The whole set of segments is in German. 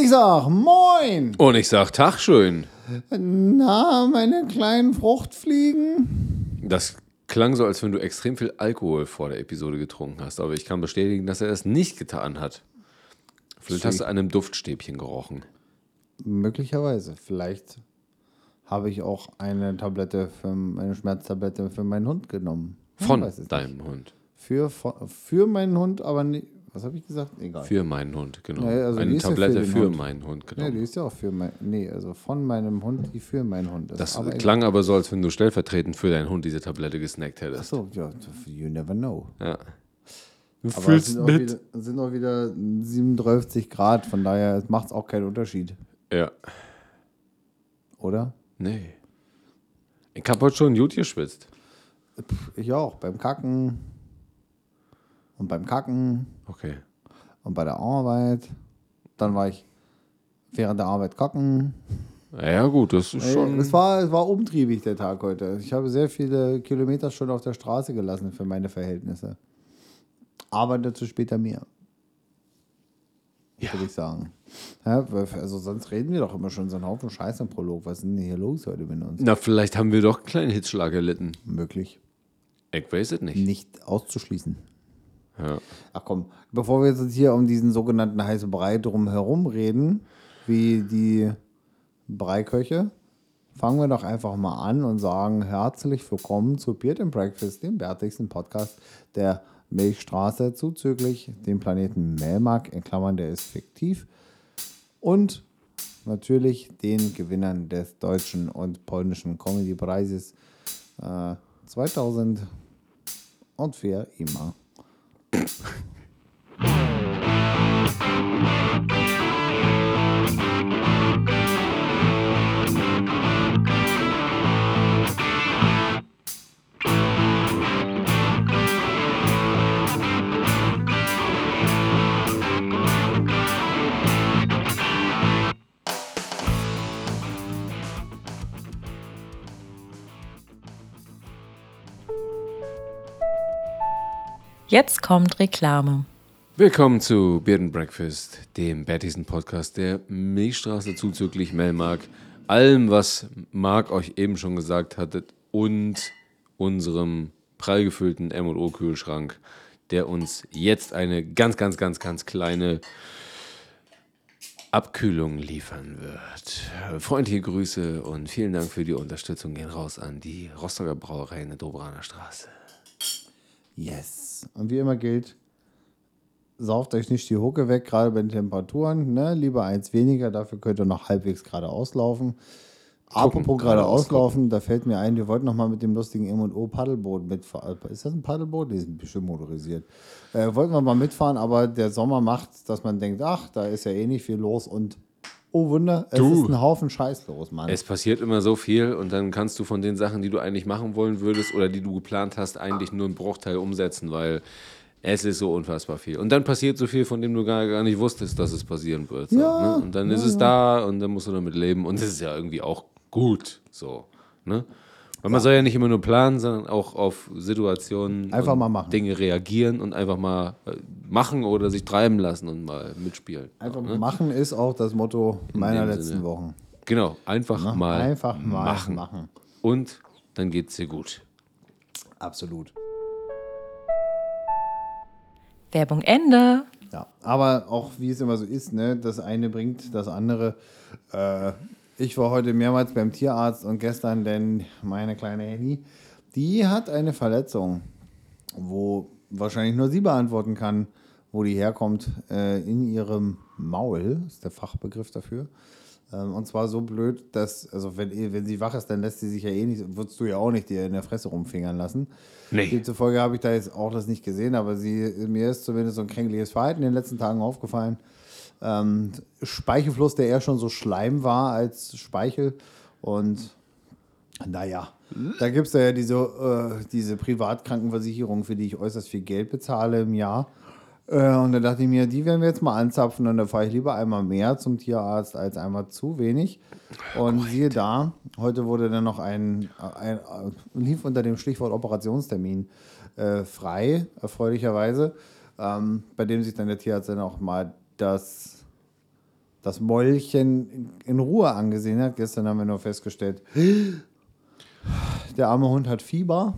Ich sag Moin! Und ich sag Tag schön. Na, meine kleinen Fruchtfliegen? Das klang so, als wenn du extrem viel Alkohol vor der Episode getrunken hast, aber ich kann bestätigen, dass er es nicht getan hat. Vielleicht hast du an einem Duftstäbchen gerochen. Möglicherweise. Vielleicht habe ich auch eine Tablette für eine Schmerztablette für meinen Hund genommen. Von deinem Hund. nicht. Für, für meinen Hund, aber nicht. Was habe ich gesagt? Egal. Für meinen Hund, genau. Ja, also Eine ist ja für Tablette für, meinen Hund, Ja, genau. die ist ja auch für mein. Nee, also von meinem Hund, die für meinen Hund ist. das aber egal. klang aber so, als wenn du stellvertretend für deinen Hund diese Tablette gesnackt hättest. Achso, ja, you never know. Ja. Du Aber fühlst sind auch, mit. wieder, es sind auch wieder 37 Grad, von daher macht es auch keinen Unterschied, Ja. oder? Nee. Ich hab heute schon gut geschwitzt. Ich auch, beim Kacken und beim Kacken Okay. und bei der Arbeit. Dann war ich während der Arbeit kacken. Ja, gut, das ist schon. Es war, es war umtriebig, der Tag heute. Ich habe sehr viele Kilometer schon auf der Straße gelassen für meine Verhältnisse. Aber dazu später mehr. Ja. Würde ich sagen. Ja, also sonst reden wir doch immer schon so einen Haufen Scheiß im Prolog. Was ist denn hier los heute mit uns? Na, vielleicht haben wir doch einen kleinen Hitzschlag erlitten. Möglich. Ich weiß es nicht. Nicht auszuschließen. Ach komm, bevor wir jetzt hier um diesen sogenannten heißen Brei drum herum reden, wie die Breiköche, fangen wir doch einfach mal an und sagen herzlich willkommen zu Beard and Breakfast, dem bärtigsten Podcast der Milchstraße, zuzüglich dem Planeten Melmark, in Klammern, der ist fiktiv, und natürlich den Gewinnern des deutschen und polnischen Comedy-Preises äh, 2000 und wer immer. Thank you. Jetzt kommt Reklame. Willkommen zu Beard and Breakfast, dem bärtigsten Podcast der Milchstraße zuzüglich Melmark. Allem, was Marc euch eben schon gesagt hatte und unserem prall gefüllten M&O-Kühlschrank, der uns jetzt eine ganz, ganz, ganz, ganz kleine Abkühlung liefern wird. Freundliche Grüße und vielen Dank für die Unterstützung gehen raus an die Rostocker Brauerei in der Dobraner Straße. Yes. Und wie immer gilt, sauft euch nicht die Hucke weg, gerade bei den Temperaturen. Ne? Lieber eins weniger, dafür könnt ihr noch halbwegs gerade auslaufen. Apropos gerade geradeaus auslaufen, da fällt mir ein, wir wollten noch mal mit dem lustigen M&O Paddelboot mitfahren. Ist das ein Paddelboot? Die sind bestimmt motorisiert. Äh, wollten wir mal mitfahren, aber der Sommer macht, dass man denkt, ach, da ist ja eh nicht viel los und oh Wunder, es Du. ist ein Haufen Scheiß los, Mann. Es passiert immer so viel und dann kannst du von den Sachen, die du eigentlich machen wollen würdest oder die du geplant hast, eigentlich nur einen Bruchteil umsetzen, weil es ist so unfassbar viel. Und dann passiert so viel, von dem du gar, gar nicht wusstest, dass es passieren wird. So, Ja, ne? Und dann ist es da und dann musst du damit leben und es ist ja irgendwie auch gut so. Ne? Weil man soll ja nicht immer nur planen, sondern auch auf Situationen Einfach mal machen. Dinge reagieren und einfach mal äh, machen oder sich treiben lassen und mal mitspielen. Einfach ne? machen ist auch das Motto meiner letzten Sinne. Wochen. Genau, einfach mal Einfach mal machen. machen. Und dann geht's dir gut. Absolut. Werbung Ende. Ja, aber auch wie es immer so ist, ne, das eine bringt das andere. Äh, ich war heute mehrmals beim Tierarzt und gestern, denn meine kleine Henny, die hat eine Verletzung, wo wahrscheinlich nur sie beantworten kann, wo die herkommt, äh, in ihrem Maul, ist der Fachbegriff dafür. Ähm, und zwar so blöd, dass, also wenn, wenn sie wach ist, dann lässt sie sich ja eh nicht, würdest du ja auch nicht dir in der Fresse rumfingern lassen. Nee. Demzufolge habe ich da jetzt auch das nicht gesehen, aber sie, mir ist zumindest so ein kränkliches Verhalten in den letzten Tagen aufgefallen. Ähm, Speichelfluss, der eher schon so Schleim war als Speichel. Und naja, da gibt es ja diese, äh, diese Privatkrankenversicherung, für die ich äußerst viel Geld bezahle im Jahr. Äh, und da dachte ich mir, die werden wir jetzt mal anzapfen und da fahre ich lieber einmal mehr zum Tierarzt als einmal zu wenig. Und siehe da, heute wurde dann noch ein, ein, ein lief unter dem Stichwort Operationstermin äh, frei, erfreulicherweise, ähm, bei dem sich dann der Tierarzt dann auch mal das das Mäulchen in Ruhe angesehen hat. Gestern haben wir nur festgestellt, der arme Hund hat Fieber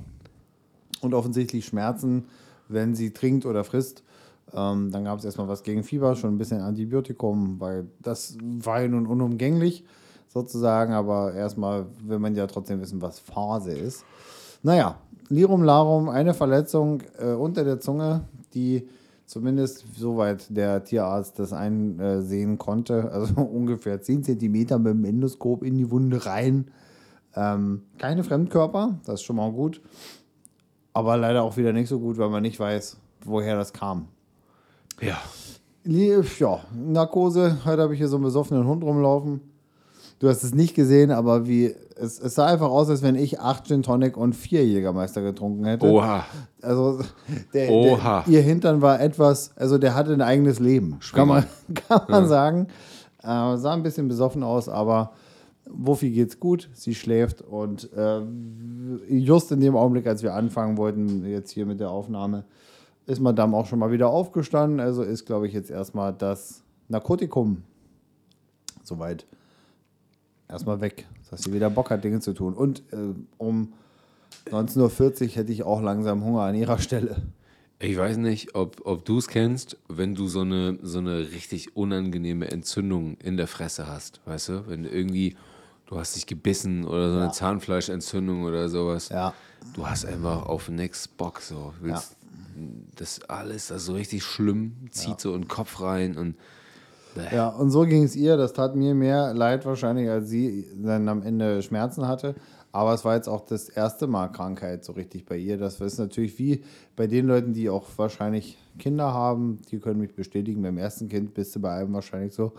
und offensichtlich Schmerzen, wenn sie trinkt oder frisst. Ähm, dann gab es erstmal was gegen Fieber, schon ein bisschen Antibiotikum, weil das war ja nun unumgänglich sozusagen, aber erstmal will man ja trotzdem wissen, was Phase ist. Naja, Lirum Larum, eine Verletzung äh, unter der Zunge, die zumindest soweit der Tierarzt das einsehen konnte, also ungefähr 10 cm mit dem Endoskop in die Wunde rein. Ähm, keine Fremdkörper, das ist schon mal gut. Aber leider auch wieder nicht so gut, weil man nicht weiß, woher das kam. Ja. Ja, Narkose. Heute habe ich hier so einen besoffenen Hund rumlaufen. Du hast es nicht gesehen, aber wie es, es sah einfach aus, als wenn ich acht Gin Tonic und vier Jägermeister getrunken hätte. Oha. Also der, Oha. Der, ihr Hintern war etwas, also der hatte ein eigenes Leben, kann man, kann man sagen. Äh, sah ein bisschen besoffen aus, aber Wuffi geht's gut, sie schläft und äh, just in dem Augenblick, als wir anfangen wollten, jetzt hier mit der Aufnahme, ist Madame auch schon mal wieder aufgestanden. Also ist, glaube ich, jetzt erstmal das Narkotikum soweit erstmal weg, dass sie wieder Bock hat, Dinge zu tun. Und äh, um 19.40 Uhr hätte ich auch langsam Hunger an ihrer Stelle. Ich weiß nicht, ob, ob du es kennst, wenn du so eine, so eine richtig unangenehme Entzündung in der Fresse hast, weißt du? Wenn du irgendwie, du hast dich gebissen oder so eine Ja. Zahnfleischentzündung oder sowas. Ja. Du hast einfach auf nix Bock, so. Willst, Das alles, das ist so richtig schlimm, zieht so in den Kopf rein und bäh. Ja, und so ging es ihr. Das tat mir mehr leid wahrscheinlich, als sie dann am Ende Schmerzen hatte. Aber es war jetzt auch das erste Mal Krankheit so richtig bei ihr. Das ist natürlich wie bei den Leuten, die auch wahrscheinlich Kinder haben. Die können mich bestätigen. Beim ersten Kind bist du bei einem wahrscheinlich so.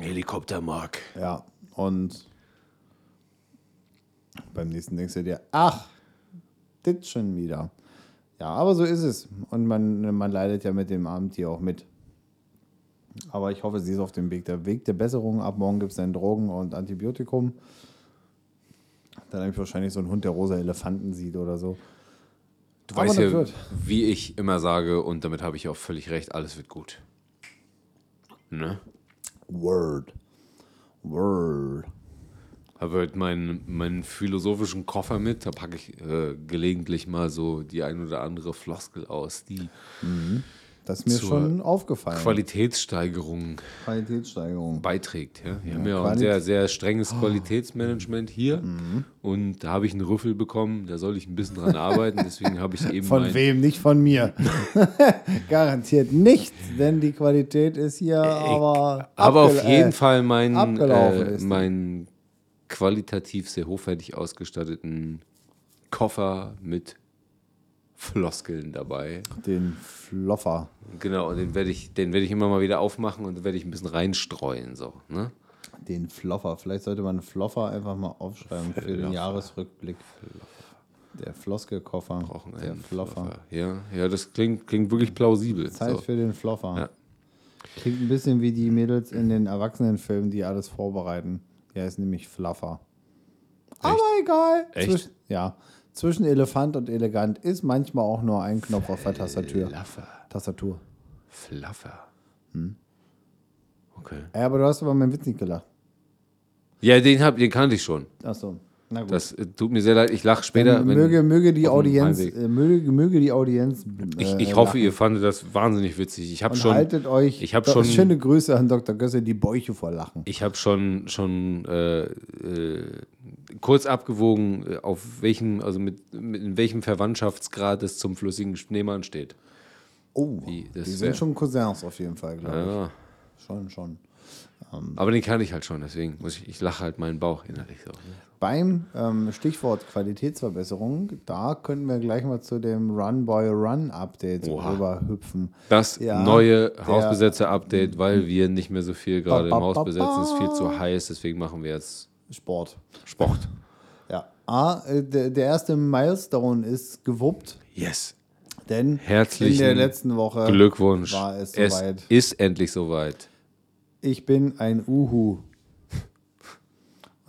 Helikoptermark. Ja, und beim nächsten denkst du dir, ach, das schon wieder. Ja, aber so ist es. Und man, man leidet ja mit dem Abendtier auch mit. Aber ich hoffe, sie ist auf dem Weg der Weg der Besserung. Ab morgen gibt es dann Drogen und Antibiotikum. Dann habe ich wahrscheinlich so einen Hund, der rosa Elefanten sieht oder so. Du Aber weißt ja, wird. wie ich immer sage, und damit habe ich auch völlig recht, alles wird gut. Ne? Word. Word. Habe halt meinen, meinen philosophischen Koffer mit, da packe ich äh, gelegentlich mal so die ein oder andere Floskel aus, die Das ist mir schon aufgefallen. Qualitätssteigerung Qualitätssteigerung. beiträgt. Ja? Wir haben ja auch ein sehr, sehr strenges Qualitätsmanagement hier und da habe ich einen Rüffel bekommen, da soll ich ein bisschen dran arbeiten, deswegen habe ich eben Von mein, wem? Nicht von mir. Garantiert nicht, denn die Qualität ist hier aber. aber auf jeden äh, Fall abgelaufen äh, meinen qualitativ sehr hochwertig ausgestatteten Koffer mit Floskeln dabei. Den Floffer. Genau, und den werde ich, den werde ich immer mal wieder aufmachen und werde ich ein bisschen reinstreuen. So, ne? Den Floffer. Vielleicht sollte man Floffer einfach mal aufschreiben für den Floffer. Jahresrückblick. Der Floskelkoffer. Brauchen Der einen Floffer. Ja, ja, das klingt, klingt wirklich plausibel. Zeit So. für den Floffer. Ja. Klingt ein bisschen wie die Mädels in den Erwachsenenfilmen, die alles vorbereiten. Der ist nämlich Fluffer. Aber egal. Echt? Zwisch- ja. Zwischen Elefant und Elegant ist manchmal auch nur ein Knopf auf der Tastatur. Fluffer. Tastatur. Fluffer. Hm. Okay. Ja, aber du hast über meinen Witz nicht gelacht. Ja, den, hab, den kannte ich schon. Achso. Na gut. Das äh, tut mir sehr leid. Ich lache später. Wenn- möge, möge die Audienz, äh, möge, möge die Audienz. Ich, äh, ich hoffe, lachen. ihr fandet das wahnsinnig witzig. Ich habe schon, haltet euch. ich hab Do- schon- Schöne Grüße an Dr. Gösse, die Bäuche vor Lachen. ich habe schon, schon äh, äh, kurz abgewogen, äh, auf welchem, also mit, mit in welchem Verwandtschaftsgrad es zum flüssigen Schneemann steht. Oh, die wär- sind schon Cousins auf jeden Fall, glaube Ja. ich. Schon, schon. Aber den kann ich halt schon, deswegen muss ich, ich lache halt meinen Bauch innerlich so. Beim ähm, Stichwort Qualitätsverbesserung, da können wir gleich mal zu dem Run Boy Run Update rüber hüpfen. Das Ja, neue Hausbesetzer-Update, weil wir nicht mehr so viel gerade im Haus besetzen, ist viel zu heiß, deswegen machen wir jetzt Sport. Sport. Ja. A, äh, der, der erste Milestone ist gewuppt, Yes. denn Herzlichen in der letzten Woche Glückwunsch. war es es soweit. ist endlich soweit. Ich bin ein Uhu.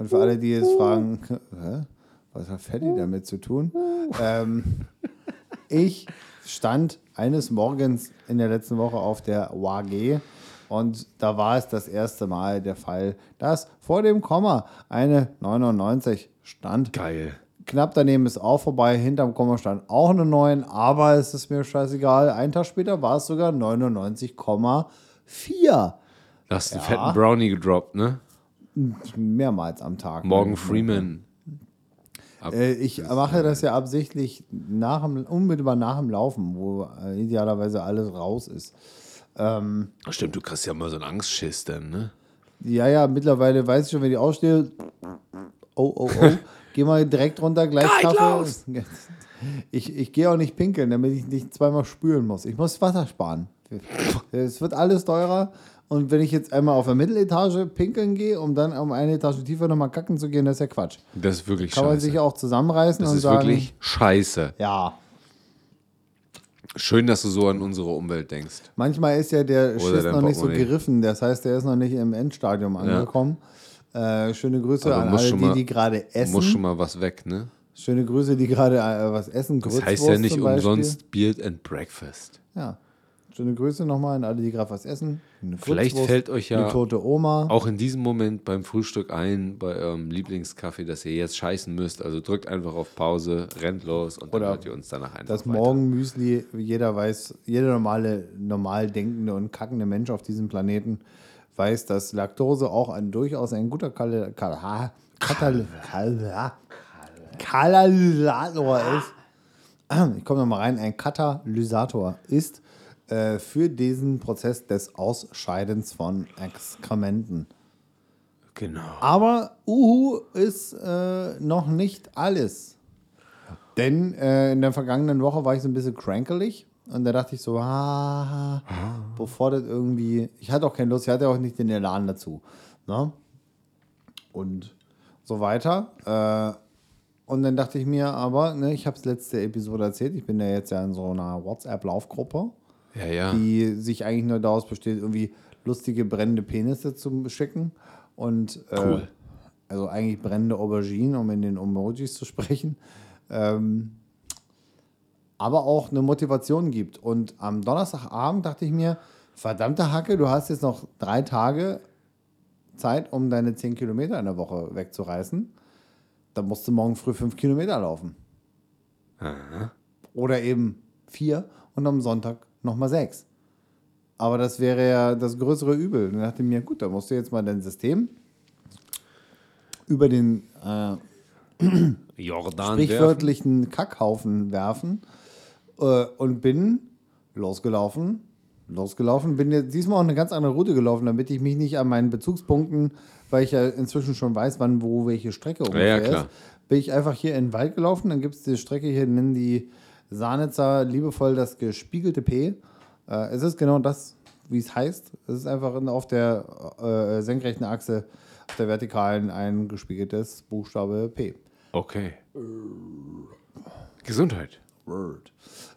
Und für alle, die jetzt fragen, hä? was hat Fatty damit zu tun? Ähm, ich stand eines Morgens in der letzten Woche auf der WAG und da war es das erste Mal der Fall, dass vor dem Komma eine 99 stand. Geil. Knapp daneben ist auch vorbei, hinterm Komma stand auch eine 9, aber es ist mir scheißegal. Einen Tag später war es sogar 99,4. Da hast du einen fetten Brownie gedroppt, ne? Mehrmals am Tag. Morgan Freeman. Ab- Äh, ich mache das ja absichtlich nach dem, unmittelbar nach dem Laufen, wo äh, idealerweise alles raus ist. Stimmt, du kriegst ja mal so einen Angstschiss dann, ne? Ja, ja, mittlerweile weiß ich schon, wenn ich ausstehe. Oh, oh, oh. Geh mal direkt runter, gleich Kaffee. Ich, ich gehe auch nicht pinkeln, damit ich nicht zweimal spülen muss. Ich muss Wasser sparen. Es wird alles teurer. Und wenn ich jetzt einmal auf der Mitteletage pinkeln gehe, um dann um eine Etage tiefer nochmal kacken zu gehen, das ist ja Quatsch. Das ist wirklich Kann man scheiße. sich auch zusammenreißen das und ist sagen, wirklich scheiße. ja, Schön, dass du so an unsere Umwelt denkst. Manchmal ist ja der Schiss noch nicht so geriffen. Das heißt, der ist noch nicht im Endstadium angekommen. Äh, schöne Grüße an alle, die, mal- die gerade essen. Muss schon mal was weg, ne? Schöne Grüße, die gerade äh, was essen. Das heißt Grützwurst ja nicht umsonst Beard and Breakfast. Ja. Schöne Grüße nochmal an alle, die gerade was essen. Eine Vielleicht fällt euch ja Eine tote Oma. Auch in diesem Moment beim Frühstück ein, bei eurem Lieblingskaffee, dass ihr jetzt scheißen müsst. Also drückt einfach auf Pause, rennt los und dann Oder hört ihr uns danach einfach Das. Morgenmüsli, jeder weiß, jeder normale, normal denkende und kackende Mensch auf diesem Planeten weiß, dass Laktose auch ein durchaus ein guter Kal Kal Katal Katalysator ist. Ich komme nochmal rein. Ein Katalysator ist äh, für diesen Prozess des Ausscheidens von Exkrementen. Genau. Aber Uhu ist äh, noch nicht alles. Denn äh, in der vergangenen Woche war ich so ein bisschen crankelig und da dachte ich so, ah, bevor das irgendwie. Ich hatte auch keine Lust, ich hatte auch nicht den Elan dazu. Ne? Und so weiter. Äh, und dann dachte ich mir aber, ne, ich habe es letzte Episode erzählt, ich bin ja jetzt ja in so einer WhatsApp-Laufgruppe Ja, ja. die sich eigentlich nur daraus besteht, irgendwie lustige brennende Penisse zu schicken. Und äh, Cool. also eigentlich brennende Auberginen, um in den Emojis zu sprechen. Ähm, aber auch eine Motivation gibt. Und am Donnerstagabend dachte ich mir, verdammte Hacke, du hast jetzt noch drei Tage Zeit, um deine 10 Kilometer in der Woche wegzureißen. Dann musst du morgen früh 5 Kilometer laufen. Oder eben vier und am Sonntag nochmal sechs. Aber das wäre ja das größere Übel. Und dann dachte ich mir, gut, dann musst du jetzt mal dein System über den äh, Jordan sprichwörtlichen Kackhaufen werfen äh, und bin losgelaufen. Losgelaufen, bin jetzt diesmal auch eine ganz andere Route gelaufen, damit ich mich nicht an meinen Bezugspunkten, weil ich ja inzwischen schon weiß, wann wo welche Strecke ungefähr ja, klar. ist, bin ich einfach hier in den Wald gelaufen. Dann gibt es die Strecke hier, nennen die Sahnitzer liebevoll das gespiegelte P. Äh, es ist genau das, wie es heißt. Es ist einfach in, auf der äh, senkrechten Achse, auf der vertikalen ein gespiegeltes Buchstabe P. Okay. Gesundheit. Word.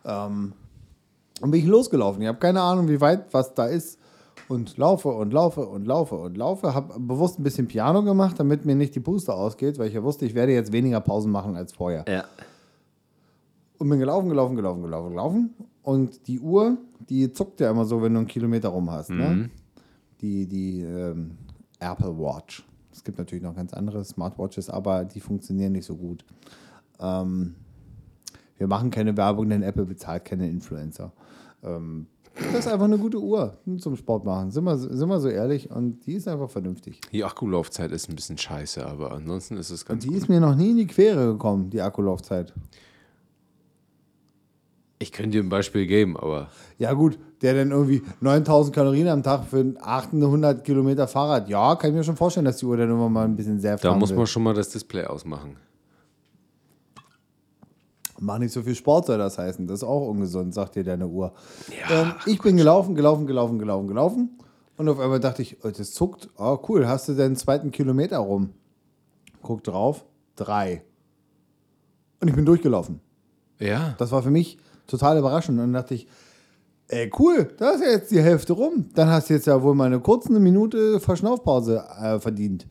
Ähm, und bin ich losgelaufen. Ich habe keine Ahnung, wie weit was da ist. Und laufe und laufe und laufe und laufe. Habe bewusst ein bisschen Piano gemacht, damit mir nicht die Puste ausgeht, weil ich ja wusste, ich werde jetzt weniger Pausen machen als vorher. Ja. Und bin gelaufen, gelaufen, gelaufen, gelaufen, gelaufen. Und die Uhr, die zuckt ja immer so, wenn du einen Kilometer rum hast. Ne? Die, die ähm, Apple Watch. Es gibt natürlich noch ganz andere Smartwatches, aber die funktionieren nicht so gut. Ähm, wir machen keine Werbung, denn Apple bezahlt keine Influencer. Ähm, das ist einfach eine gute Uhr zum Sport machen. Sind wir, sind wir so ehrlich? Und die ist einfach vernünftig. Die Akkulaufzeit ist ein bisschen scheiße, aber ansonsten ist es ganz Die gut. ist mir noch nie in die Quere gekommen, die Akkulaufzeit. Ich könnte dir ein Beispiel geben, aber Ja, gut, der dann irgendwie 9000 Kalorien am Tag für 800 Kilometer Fahrrad. Ja, kann ich mir schon vorstellen, dass die Uhr dann immer mal ein bisschen sehr da muss man schon mal das Display ausmachen. Mach nicht so viel Sport, soll das heißen. Das ist auch ungesund, sagt dir deine Uhr. ähm, ich bin gelaufen, gelaufen, gelaufen, gelaufen, gelaufen. Und auf einmal dachte ich, oh, das zuckt. Oh, cool, hast du deinen zweiten Kilometer rum? Guck drauf, drei. Und ich bin durchgelaufen. Ja. Das war für mich total überraschend. Und dann dachte ich, ey, cool, da ist ja jetzt die Hälfte rum. Dann hast du jetzt ja wohl mal eine kurze Minute Verschnaufpause äh, verdient.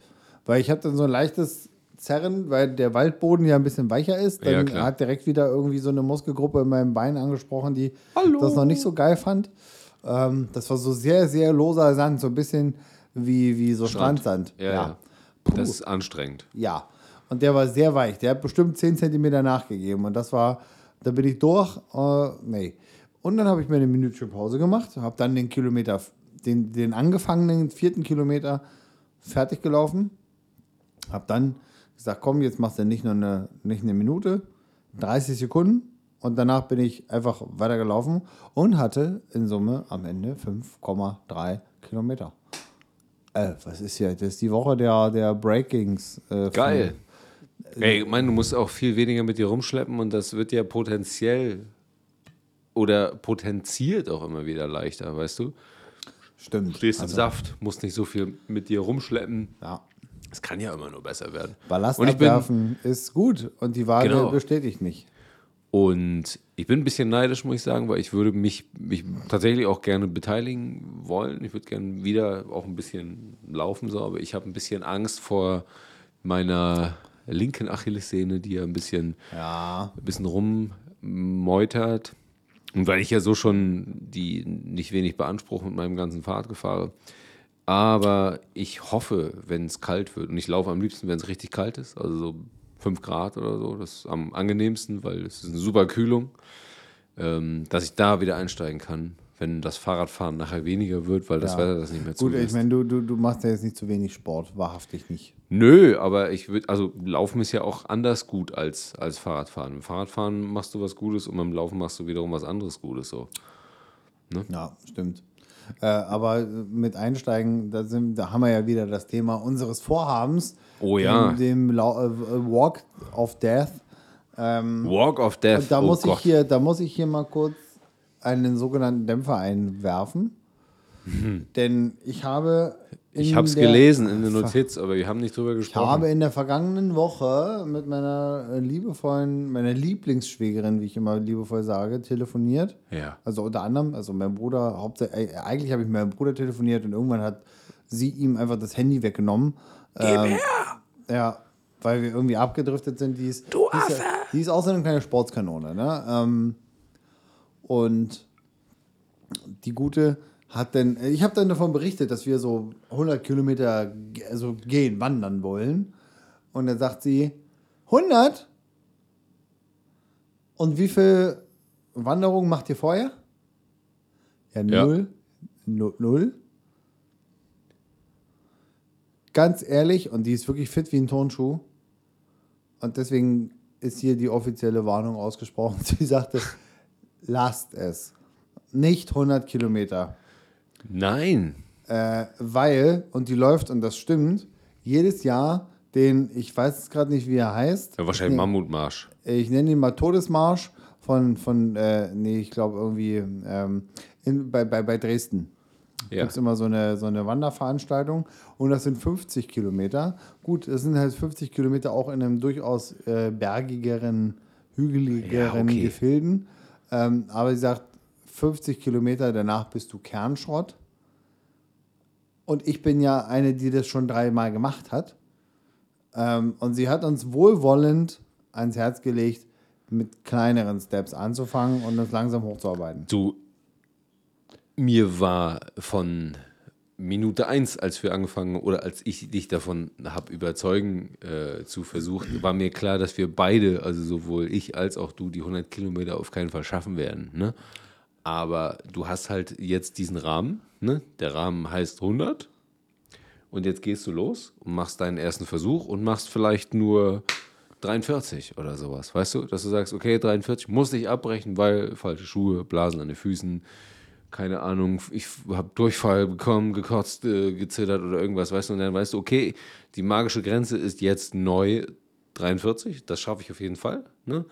Weil ich habe dann so ein leichtes zerren, weil der Waldboden ja ein bisschen weicher ist. Ja, Dann klar. hat direkt wieder irgendwie so eine Muskelgruppe in meinem Bein angesprochen, die das noch nicht so geil fand. Ähm, das war so sehr, sehr loser Sand, so ein bisschen wie, wie so Strand. Strandsand. Ja, ja. Das ist anstrengend. Ja. Und der war sehr weich. Der hat bestimmt 10 Zentimeter nachgegeben. Und das war, da bin ich durch. Äh, nee. Und dann habe ich mir eine Minütchen Pause gemacht, habe dann den Kilometer, den, den angefangenen vierten Kilometer fertig gelaufen. Habe dann gesagt, komm, jetzt machst du nicht nur eine, nicht eine Minute, 30 Sekunden. Und danach bin ich einfach weitergelaufen und hatte in Summe am Ende 5,3 Kilometer. Äh, was ist hier? Das ist die Woche der, der Breakings. Äh, Geil. Ey, ich meine, du musst auch viel weniger mit dir rumschleppen und das wird ja potenziell oder potenziert auch immer wieder leichter, weißt du? Stimmt. Stehst im Also, Saft, musst nicht so viel mit dir rumschleppen. Ja. Es kann ja immer nur besser werden. Ballast und ich bin, abwerfen ist gut und die Waage Genau. bestätigt mich. Und ich bin ein bisschen neidisch, muss ich sagen, weil ich würde mich, mich tatsächlich auch gerne beteiligen wollen. Ich würde gerne wieder auch ein bisschen laufen, so, aber ich habe ein bisschen Angst vor meiner linken Achillessehne, die ja ein bisschen, Ja. ein bisschen rummeutert. Und weil ich ja so schon die nicht wenig beanspruche mit meinem ganzen Fahrrad fahre. Aber ich hoffe, wenn es kalt wird, und ich laufe am liebsten, wenn es richtig kalt ist, also so 5 Grad oder so, das ist am angenehmsten, weil es ist eine super Kühlung, ähm, dass ich da wieder einsteigen kann, wenn das Fahrradfahren nachher weniger wird, weil das Ja. Wetter das nicht mehr Gut, zulässt. ich meine, du, du, du machst ja jetzt nicht zu wenig Sport, wahrhaftig nicht. Nö, aber ich würde, also Laufen ist ja auch anders gut als, als Fahrradfahren. Im Fahrradfahren machst du was Gutes und beim Laufen machst du wiederum was anderes Gutes. So. Ja, stimmt. Äh, aber mit Einsteigen, da, sind, da haben wir ja wieder das Thema unseres Vorhabens. Oh ja. Dem, dem Lau- äh, Walk of Death. Ähm, Walk of Death. da, oh muss Gott. ich hier, da muss ich hier mal kurz einen sogenannten Dämpfer einwerfen. Denn ich habe. Ich habe es gelesen in der Notiz, aber wir haben nicht drüber Ich gesprochen. habe in der vergangenen Woche mit meiner liebevollen, meiner Lieblingsschwägerin, wie ich immer liebevoll sage, telefoniert. ja. Also unter anderem, also mein Bruder, hauptsächlich, äh, eigentlich habe ich mit meinem Bruder telefoniert und irgendwann hat sie ihm einfach das Handy weggenommen. Ähm, ja, weil wir irgendwie abgedriftet sind. Die ist, du die ist, die ist außerdem keine Sportskanone, ne? Ähm, und die gute hat dann, ich habe dann davon berichtet, dass wir so 100 Kilometer also gehen, wandern wollen. Und dann sagt sie, 100? Und wie viel Wanderungen macht ihr vorher? Ja, Ja. null. Nu- Null. Ganz ehrlich, und die ist wirklich fit wie ein Turnschuh. Und deswegen ist hier die offizielle Warnung ausgesprochen. Sie sagte, lasst es. Nicht 100 Kilometer. Nein. Äh, weil, und die läuft, und das stimmt, jedes Jahr den, ich weiß jetzt gerade nicht, wie er heißt. Ja, wahrscheinlich ich, Mammutmarsch. ich nenne ihn mal Todesmarsch von, von äh, nee, ich glaube irgendwie ähm, in, bei, bei, bei Dresden. Ja. Gibt es immer so eine, so eine Wanderveranstaltung und das sind 50 Kilometer. Gut, das sind halt 50 Kilometer auch in einem durchaus äh, bergigeren, hügeligeren Ja, okay. Gefilden. Ähm, aber sie sagt, 50 Kilometer danach bist du Kernschrott. Und ich bin ja eine, die das schon dreimal gemacht hat. Ähm, und sie hat uns wohlwollend ans Herz gelegt, mit kleineren Steps anzufangen und uns langsam hochzuarbeiten. Du, mir war von Minute eins, als wir angefangen oder als ich dich davon habe überzeugen äh, zu versuchen, war mir klar, dass wir beide, also sowohl ich als auch du, die 100 Kilometer auf keinen Fall schaffen werden. Ne? Aber du hast halt jetzt diesen Rahmen. Ne? Der Rahmen heißt 100. Und jetzt gehst du los und machst deinen ersten Versuch und machst vielleicht nur 43 oder sowas. Weißt du, dass du sagst, okay, 43 muss ich abbrechen, weil falsche Schuhe, Blasen an den Füßen, keine Ahnung, ich habe Durchfall bekommen, gekotzt, äh, gezittert oder irgendwas, weißt du, und dann weißt du, okay, die magische Grenze ist jetzt neu 43, das schaffe ich auf jeden Fall, ne?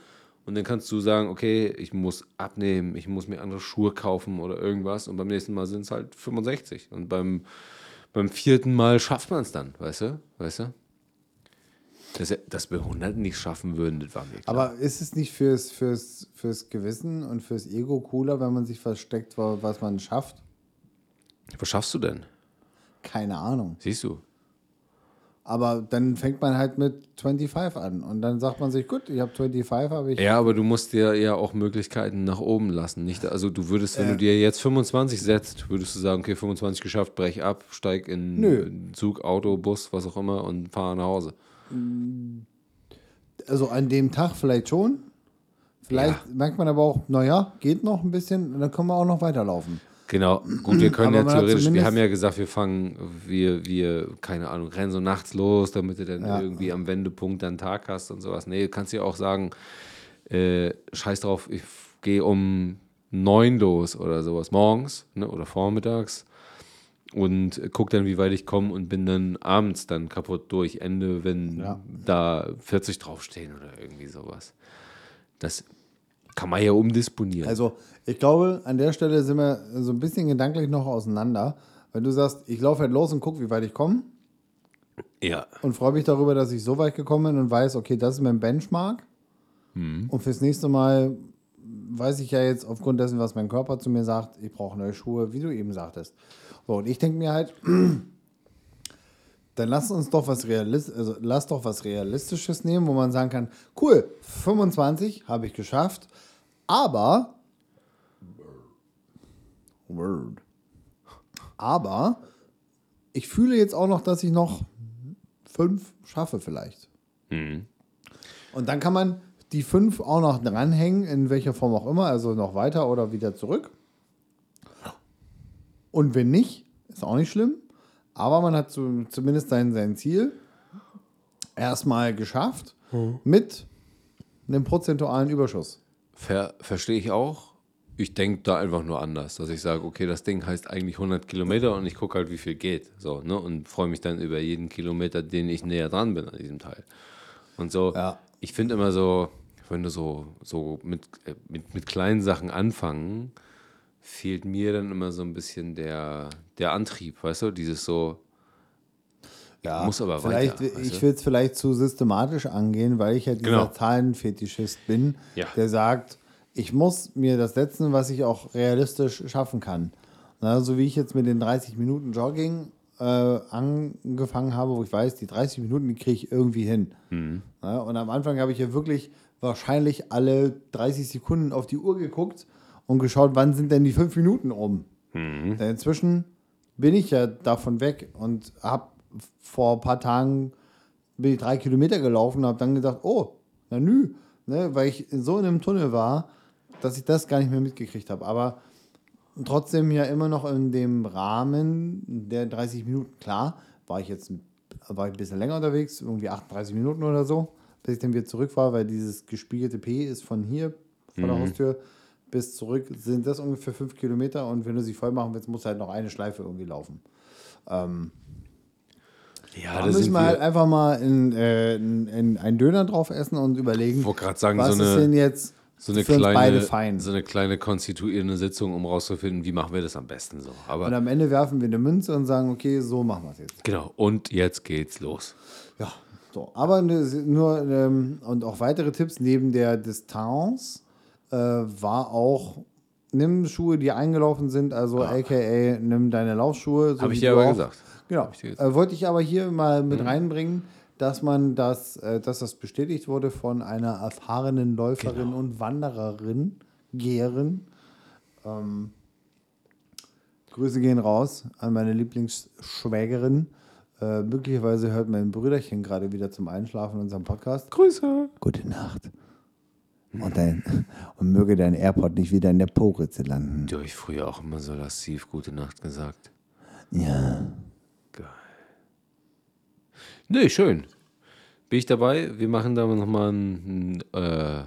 Und dann kannst du sagen, okay, ich muss abnehmen, ich muss mir andere Schuhe kaufen oder irgendwas und beim nächsten Mal sind es halt 65 und beim, beim vierten Mal schafft man es dann, weißt du, weißt du? Dass, dass wir 100 nicht schaffen würden, das war mir klar. Aber ist es nicht fürs, fürs, fürs Gewissen und fürs Ego cooler, wenn man sich versteckt, wa- was man schafft? Was schaffst du denn? Keine Ahnung. Siehst du? Aber dann fängt man halt mit 25 an. Und dann sagt man sich, gut, ich habe 25, habe ich. Ja, aber du musst dir ja auch Möglichkeiten nach oben lassen. Nicht, also du würdest, wenn du dir jetzt 25 setzt, würdest du sagen, okay, 25 geschafft, brech ab, steig in Nö. Zug, Auto, Bus, was auch immer und fahr nach Hause. Also an dem Tag vielleicht schon. Vielleicht Ja. merkt man aber auch, naja, geht noch ein bisschen und dann können wir auch noch weiterlaufen. Genau, gut, wir können Aber ja theoretisch, wir haben ja gesagt, wir fangen, wir, wir, keine Ahnung, rennen so nachts los, damit du dann Ja. irgendwie am Wendepunkt dann Tag hast und sowas. Nee, du kannst ja auch sagen, äh, scheiß drauf, ich gehe um neun los oder sowas, morgens ne, oder vormittags und guck dann, wie weit ich komme und bin dann abends dann kaputt durch Ende, wenn Ja. da 40 draufstehen oder irgendwie sowas. Das kann man ja umdisponieren. Also ich glaube, an der Stelle sind wir so ein bisschen gedanklich noch auseinander. Wenn du sagst, ich laufe halt los und gucke, wie weit ich komme ja. und freue mich darüber, dass ich so weit gekommen bin und weiß, okay, das ist mein Benchmark. Und fürs nächste Mal weiß ich ja jetzt aufgrund dessen, was mein Körper zu mir sagt, ich brauche neue Schuhe, wie du eben sagtest. So, und ich denke mir halt, dann lass uns doch was Realist also lass doch was Realistisches nehmen, wo man sagen kann, cool, 25 habe ich geschafft, aber Word. Aber ich fühle jetzt auch noch, dass ich noch fünf schaffe vielleicht. Und dann kann man die fünf auch noch dranhängen, in welcher Form auch immer, also noch weiter oder wieder zurück. Und wenn nicht, ist auch nicht schlimm. Aber man hat zu, zumindest sein, sein Ziel erstmal geschafft mit einem prozentualen Überschuss. Ver Verstehe ich auch. Ich denke da einfach nur anders, dass ich sage, okay, das Ding heißt eigentlich 100 Kilometer und ich gucke halt, wie viel geht. So, ne? Und freue mich dann über jeden Kilometer, den ich näher dran bin an diesem Teil. Und so, Ja. ich finde immer so, wenn du so, so mit, äh, mit, mit kleinen Sachen anfangen, fehlt mir dann immer so ein bisschen der, der Antrieb, weißt du? Dieses so, Ja, muss aber vielleicht, weiter, weißt Ich du? will es vielleicht zu systematisch angehen, weil ich ja dieser Genau. Zahlenfetischist bin, Ja. der sagt, ich muss mir das setzen, was ich auch realistisch schaffen kann. Na, so wie ich jetzt mit den 30 Minuten Jogging äh, angefangen habe, wo ich weiß, die 30 Minuten, die kriege ich irgendwie hin. Mhm. Na, und am Anfang habe ich ja wirklich wahrscheinlich alle 30 Sekunden auf die Uhr geguckt und geschaut, wann sind denn die fünf Minuten um. Mhm. Denn inzwischen bin ich ja davon weg und habe vor ein paar Tagen bin ich drei Kilometer gelaufen und habe dann gedacht, oh, na nü, ne, weil ich so in einem Tunnel war, dass ich das gar nicht mehr mitgekriegt habe. Aber trotzdem ja immer noch in dem Rahmen der 30 Minuten. Klar, war ich jetzt war ich ein bisschen länger unterwegs, irgendwie 38 Minuten oder so, bis ich dann wieder zurück war, weil dieses gespiegelte P ist von hier, vor der Haustür, bis zurück sind das ungefähr fünf Kilometer und wenn du sie voll machen willst, musst du halt noch eine Schleife irgendwie laufen. ja, Da müssen wir halt einfach mal in, äh, in, in einen Döner drauf essen und überlegen, sagen, was so ist eine- denn jetzt so eine für uns beide kleine, fein. so eine kleine konstituierende Sitzung, um rauszufinden, wie machen wir das am besten so. Aber und am Ende werfen wir eine Münze und sagen, okay, so machen wir es jetzt. Genau, und jetzt geht's los. Ja, so. Aber ne- nur, ähm, und auch weitere Tipps neben der Distanz äh, war auch, nimm Schuhe, die eingelaufen sind, also aka nimm deine Laufschuhe. So Habe ich wie dir aber auch- gesagt. Genau. Ich gesagt. Äh, wollte ich aber hier mal mit reinbringen, dass man das, äh, dass das bestätigt wurde von einer erfahrenen Läuferin Genau. und Wandererin, Geherin. Ähm, Grüße gehen raus an meine Lieblingsschwägerin. Äh, möglicherweise hört mein Brüderchen gerade wieder zum Einschlafen unseren Podcast. Grüße. Gute Nacht. Und, dein, und möge dein AirPod nicht wieder in der Po-Ritze landen. Du ich früher auch immer so lassiv Gute Nacht gesagt. Ja. Geil. Nee, schön. Bin ich dabei? Wir machen da nochmal ein, ein äh,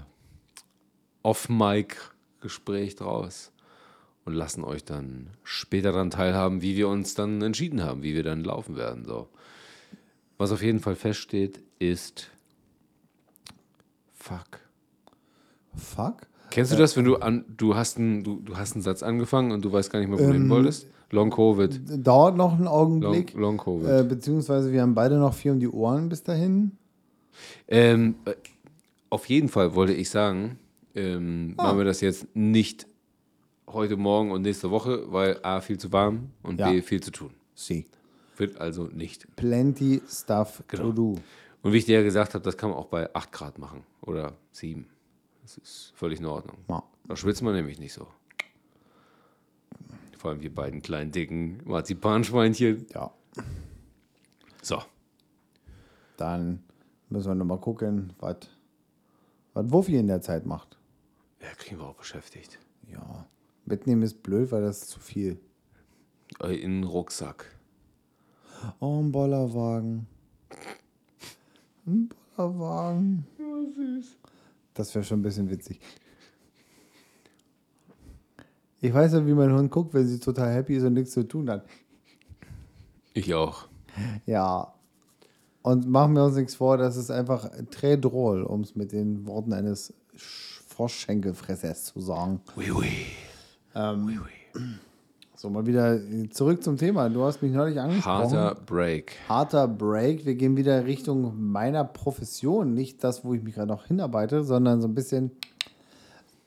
Off-Mic-Gespräch draus und lassen euch dann später daran teilhaben, wie wir uns dann entschieden haben, wie wir dann laufen werden. So. Was auf jeden Fall feststeht, ist Fuck. Fuck. Kennst du das, wenn du an, du hast einen, du, du hast einen Satz angefangen und du weißt gar nicht mehr, wo du hin wolltest? Long Covid. Dauert noch einen Long, Augenblick. Long Covid. Äh, beziehungsweise wir haben beide noch vier um die Ohren bis dahin. Ähm, äh, auf jeden Fall wollte ich sagen, ähm, Ah. machen wir das jetzt nicht heute Morgen und nächste Woche, weil A, viel zu warm und Ja. B, viel zu tun. Sie. Wird also nicht. Plenty stuff Genau. to do. Und wie ich dir ja gesagt habe, das kann man auch bei 8 Grad machen oder 7. Das ist völlig in Ordnung. Ja. Da schwitzt man nämlich nicht so. Vor allem wir beiden kleinen, dicken Marzipanschweinchen. Ja. So. Dann müssen wir nochmal gucken, was was Wuffi in der Zeit macht. Ja, kriegen wir auch beschäftigt. Ja. Mitnehmen ist blöd, weil das ist zu viel. Äh, In den Rucksack. Oh, ein Bollerwagen. Ein Bollerwagen. Das wäre schon ein bisschen witzig. Ich weiß ja, wie mein Hund guckt, wenn sie total happy ist und nichts zu tun hat. Ich auch. Ja. Und machen wir uns nichts vor, das ist einfach très drôle, um es mit den Worten eines Sch- Froschschenkelfressers zu sagen. Ui, ui. Ähm, Ui, ui. So, mal wieder zurück zum Thema. Du hast mich neulich angesprochen. Harter Break. harter Break. Wir gehen wieder Richtung meiner Profession. Nicht das, wo ich mich gerade noch hinarbeite, sondern so ein bisschen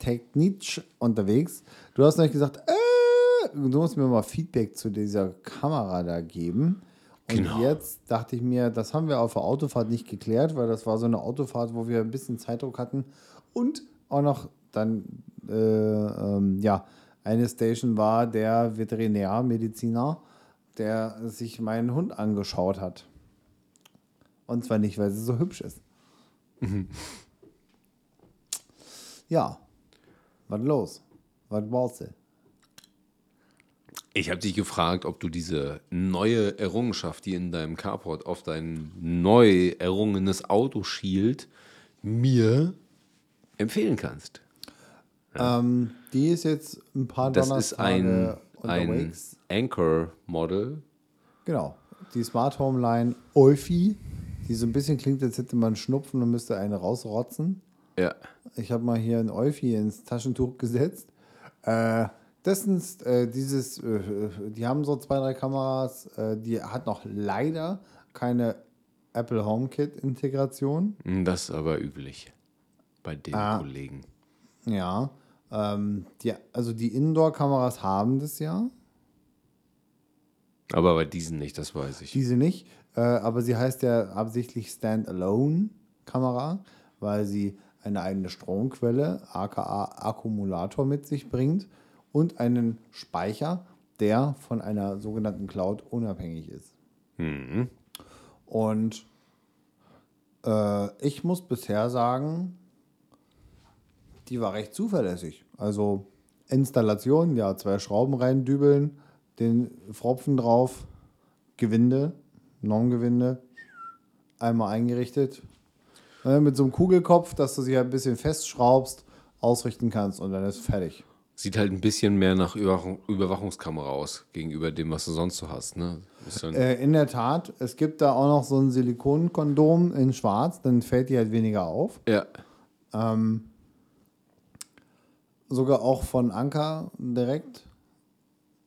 technisch unterwegs. Du hast neulich gesagt, äh, du musst mir mal Feedback zu dieser Kamera da geben. Und Genau. jetzt dachte ich mir, das haben wir auf der Autofahrt nicht geklärt, weil das war so eine Autofahrt, wo wir ein bisschen Zeitdruck hatten und auch noch dann, äh, ähm, ja, eine Station war der Veterinärmediziner, der sich meinen Hund angeschaut hat. Und zwar nicht, weil sie so hübsch ist. Ja, was los? Was war's denn? Ich habe dich gefragt, ob du diese neue Errungenschaft, die in deinem Carport auf dein neu errungenes Auto schielt, mir empfehlen kannst. Ähm, die ist jetzt ein paar Das ist ein, ein. Anchor-Model. Genau. Die Smart Home Line Euphi, die so ein bisschen klingt, als hätte man Schnupfen und müsste eine rausrotzen. Ja. Ich habe mal hier ein Euphi ins Taschentuch gesetzt. Äh, das ist äh, dieses, äh, die haben so zwei, drei Kameras, äh, die hat noch leider keine Apple HomeKit-Integration. Das ist aber üblich bei den Ah. Kollegen. Ja. Ähm, die, also die Indoor-Kameras haben das ja, Aber bei diesen nicht, das weiß ich. diese nicht. Äh, aber sie heißt ja absichtlich Standalone-Kamera, weil sie eine eigene Stromquelle, aka Akkumulator mit sich bringt und einen Speicher, der von einer sogenannten Cloud unabhängig ist. Mhm. Und äh, ich muss bisher sagen, die war recht zuverlässig. Also Installation, ja, zwei Schrauben reindübeln, den Pfropfen drauf, Gewinde, Normgewinde, einmal eingerichtet. Mit so einem Kugelkopf, dass du sie halt ein bisschen festschraubst, ausrichten kannst und dann ist fertig. Sieht halt ein bisschen mehr nach Überwachung, Überwachungskamera aus, gegenüber dem, was du sonst so hast. Ne? Äh, in der Tat, es gibt da auch noch so ein Silikonkondom in schwarz, dann fällt die halt weniger auf. ja. Sogar auch von Anker direkt.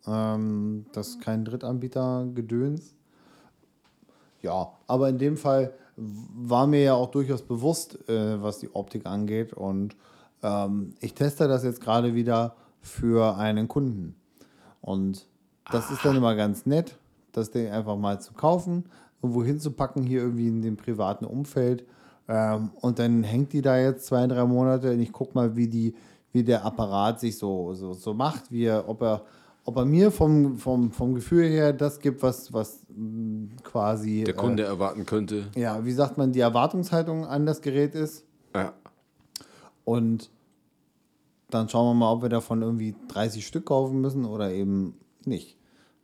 Ähm, das ist kein Drittanbieter-Gedöns. Ja, aber in dem Fall war mir ja auch durchaus bewusst, äh, was die Optik angeht. Und ähm, ich teste das jetzt gerade wieder für einen Kunden. Und das ist dann immer ganz nett, das Ding einfach mal zu kaufen, irgendwo hinzupacken, hier irgendwie in dem privaten Umfeld. Ähm, und dann hängt die da jetzt zwei, drei Monate und ich gucke mal, wie, die, wie der Apparat sich so, so, so macht, wie er, ob, er, ob er mir vom, vom, vom Gefühl her das gibt, was, was mh, quasi. Der Kunde erwarten könnte. Äh, ja, wie sagt man, die Erwartungshaltung an das Gerät ist. Ja. Und dann schauen wir mal, ob wir davon irgendwie 30 Stück kaufen müssen oder eben nicht.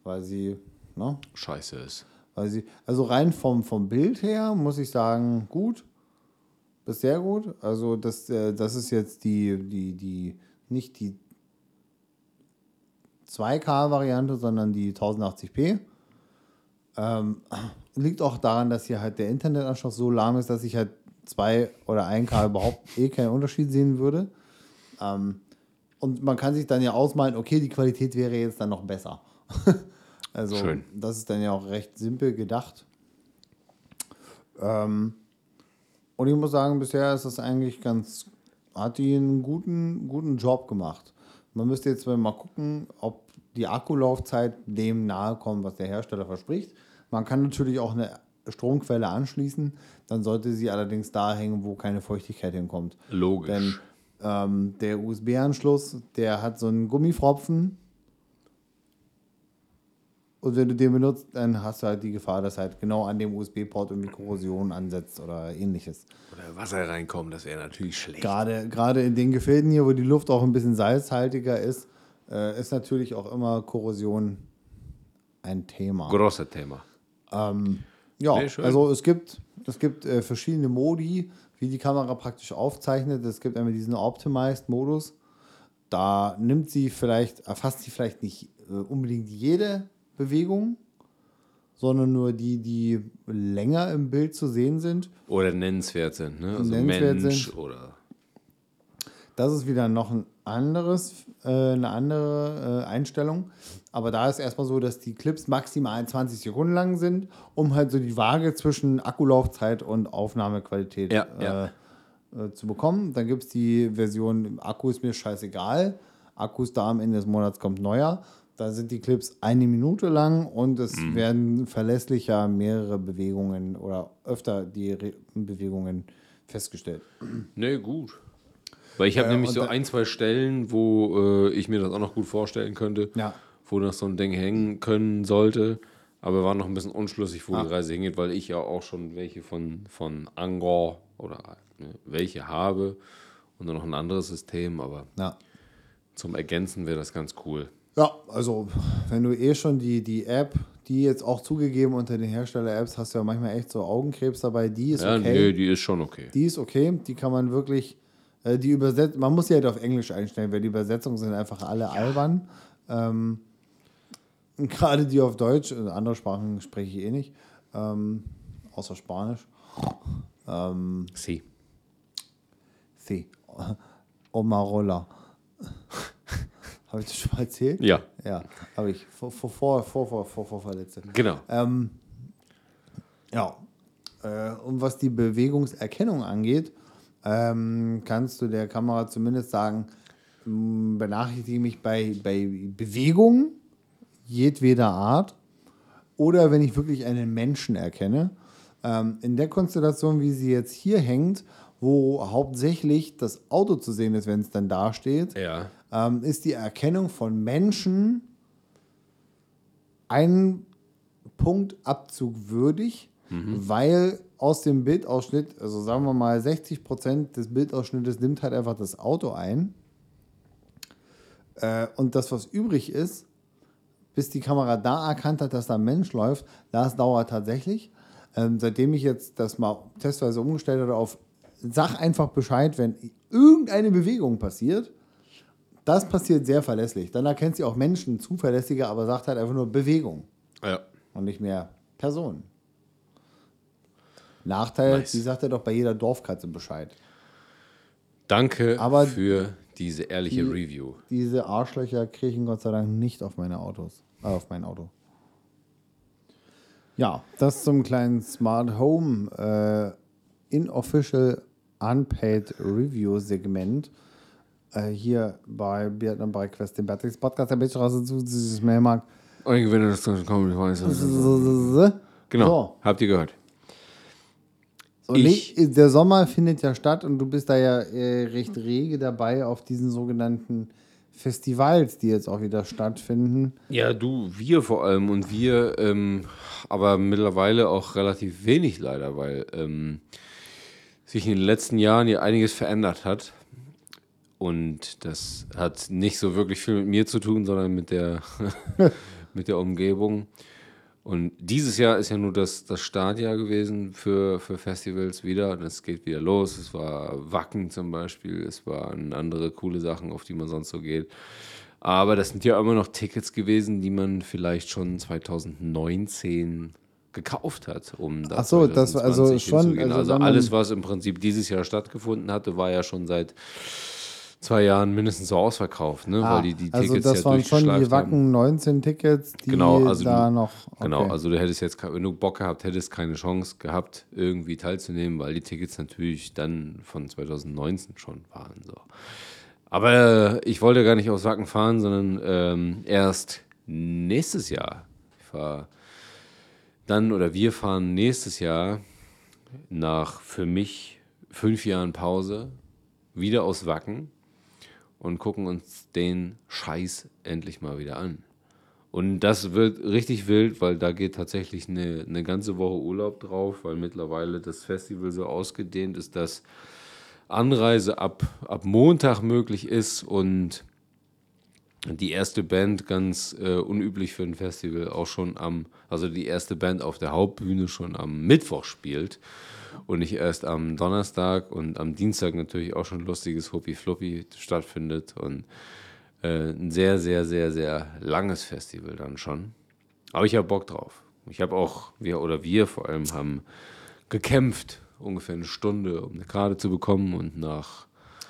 Weil sie, ne? Scheiße ist. Weil sie, also rein vom, vom Bild her muss ich sagen, gut. Bis sehr gut. Also das, äh, das ist jetzt die, die, die, nicht die 2K-Variante, sondern die 1080p. Ähm, liegt auch daran, dass hier halt der Internetanschluss so lahm ist, dass ich halt 2 oder 1K überhaupt eh keinen Unterschied sehen würde. Ähm, und man kann sich dann ja ausmalen, okay, die Qualität wäre jetzt dann noch besser. also Schön. das ist dann ja auch recht simpel gedacht. Ähm, und ich muss sagen, bisher ist das eigentlich ganz, hat die einen guten, guten Job gemacht. Man müsste jetzt mal gucken, ob die Akkulaufzeit dem nahe kommt, was der Hersteller verspricht. Man kann natürlich auch eine Stromquelle anschließen, dann sollte sie allerdings da hängen, wo keine Feuchtigkeit hinkommt. Logisch. Denn ähm, der USB-Anschluss, der hat so einen Gummifropfen. Und wenn du den benutzt, dann hast du halt die Gefahr, dass halt genau an dem USB-Port irgendwie Korrosion ansetzt oder ähnliches. Oder Wasser reinkommen, das wäre natürlich schlecht. Gerade, gerade in den Gefilden hier, wo die Luft auch ein bisschen salzhaltiger ist, äh, ist natürlich auch immer Korrosion ein Thema. Großes Thema. Ähm, ja, Nee, also es gibt, es gibt äh, verschiedene Modi, wie die Kamera praktisch aufzeichnet. Es gibt einmal diesen Optimized-Modus. Da nimmt sie vielleicht, erfasst sie vielleicht nicht äh, unbedingt jede Bewegung, sondern nur die, die länger im Bild zu sehen sind. Oder nennenswert sind, ne? Also Nennenswert Mensch sind. oder. Das ist wieder noch ein anderes, äh, eine andere äh, Einstellung. Aber da ist erstmal so, dass die Clips maximal 20 Sekunden lang sind, um halt so die Waage zwischen Akkulaufzeit und Aufnahmequalität Ja, äh, ja. Äh, zu bekommen. Dann gibt es die Version, Akku ist mir scheißegal. Akku ist da am Ende des Monats kommt neuer. Da sind die Clips eine Minute lang und es Mhm. werden verlässlicher mehrere Bewegungen oder öfter die Re Bewegungen festgestellt. Nee, gut. Weil ich habe Äh, nämlich so ein, zwei Stellen, wo äh, ich mir das auch noch gut vorstellen könnte, Ja. wo noch so ein Ding hängen können sollte. Aber war noch ein bisschen unschlüssig, wo Ah. die Reise hingeht, weil ich ja auch schon welche von, von Angor oder ne, welche habe und dann noch ein anderes System. Aber Ja. zum Ergänzen wäre das ganz cool. Ja, also wenn du eh schon die, die App, die jetzt auch zugegeben unter den Hersteller-Apps, hast du ja manchmal echt so Augenkrebs dabei, die ist Ja, okay. nee, die ist schon okay. Die ist okay, die kann man wirklich, äh, die übersetzt, man muss sie halt auf Englisch einstellen, weil die Übersetzungen sind einfach alle albern. Ähm, Gerade die auf Deutsch, äh, andere Sprachen spreche ich eh nicht, ähm, außer Spanisch. Ähm, Sie. sí. Omarola. Habe ich das schon mal erzählt? Ja, Ja, habe ich. Vor, vor, vor, vor, vor, vor, Verletzte. genau. Ähm, ja. Äh, und was die Bewegungserkennung angeht, ähm, kannst du der Kamera zumindest sagen, benachrichtige mich bei, bei Bewegungen jedweder Art oder wenn ich wirklich einen Menschen erkenne. Ähm, in der Konstellation, wie sie jetzt hier hängt, wo hauptsächlich das Auto zu sehen ist, wenn es dann dasteht, Ja. ähm, ist die Erkennung von Menschen ein Punktabzug würdig, weil aus dem Bildausschnitt, also sagen wir mal 60 Prozent des Bildausschnittes nimmt halt einfach das Auto ein. Äh, und das, was übrig ist, bis die Kamera da erkannt hat, dass da ein Mensch läuft, das dauert tatsächlich. Ähm, seitdem ich jetzt das mal testweise umgestellt habe auf sag einfach Bescheid, wenn irgendeine Bewegung passiert, das passiert sehr verlässlich. Dann erkennt sie auch Menschen zuverlässiger, aber sagt halt einfach nur Bewegung Ja. und nicht mehr Personen. Nachteil, Nice. die sagt ja doch bei jeder Dorfkatze Bescheid. Danke Aber für diese ehrliche die- Review. Diese Arschlöcher kriechen Gott sei Dank nicht auf meine Autos. Äh, auf mein Auto. Ja, das zum kleinen Smart Home äh, Inofficial Unpaid Review Segment. Äh, hier bei Vietnam bei Quest, dem Batteries Podcast, der Bildstraße zu dieses. Ein Gewinner des Deutschen Comedy Preises. Genau. Genau, habt ihr gehört. So, Ich- der Sommer findet ja statt und du bist da ja äh, recht rege dabei auf diesen sogenannten Festivals, die jetzt auch wieder stattfinden. Ja, du, wir vor allem und wir, ähm, aber mittlerweile auch relativ wenig leider, weil ähm, sich in den letzten Jahren ja einiges verändert hat. Und das hat nicht so wirklich viel mit mir zu tun, sondern mit der, mit der Umgebung. Und dieses Jahr ist ja nur das, das Startjahr gewesen für, für Festivals wieder. Und es geht wieder los. Es war Wacken zum Beispiel. Es waren andere coole Sachen, auf die man sonst so geht. Aber das sind ja immer noch Tickets gewesen, die man vielleicht schon 2019 gekauft hat, um da Ach so, das war also 2020 schon- hinzugehen. also Also, alles, was im Prinzip dieses Jahr stattgefunden hatte, war ja schon seit zwei Jahren mindestens so ausverkauft, ne? Ah, weil die die also Tickets das ja waren schon die. Wacken 19 Tickets, die Genau, also da du- noch. Okay. Genau, also du hättest jetzt, wenn du Bock gehabt hättest, keine Chance gehabt, irgendwie teilzunehmen, weil die Tickets natürlich dann von 2019 schon waren. So. Aber äh, ich wollte gar nicht aus Wacken fahren, sondern ähm, erst nächstes Jahr. Ich fahre dann oder wir fahren nächstes Jahr nach für mich fünf Jahren Pause wieder aus Wacken und gucken uns den Scheiß endlich mal wieder an. Und das wird richtig wild, weil da geht tatsächlich eine, eine ganze Woche Urlaub drauf, weil mittlerweile das Festival so ausgedehnt ist, dass Anreise ab, ab Montag möglich ist und die erste Band ganz äh, unüblich für ein Festival auch schon am, also die erste Band auf der Hauptbühne schon am Mittwoch spielt und nicht erst am Donnerstag und am Dienstag natürlich auch schon lustiges Huppi Fluppi stattfindet und äh, ein sehr, sehr, sehr, sehr langes Festival dann schon. Aber ich habe Bock drauf. Ich habe auch, wir oder wir vor allem haben gekämpft, ungefähr eine Stunde, um eine Karte zu bekommen und nach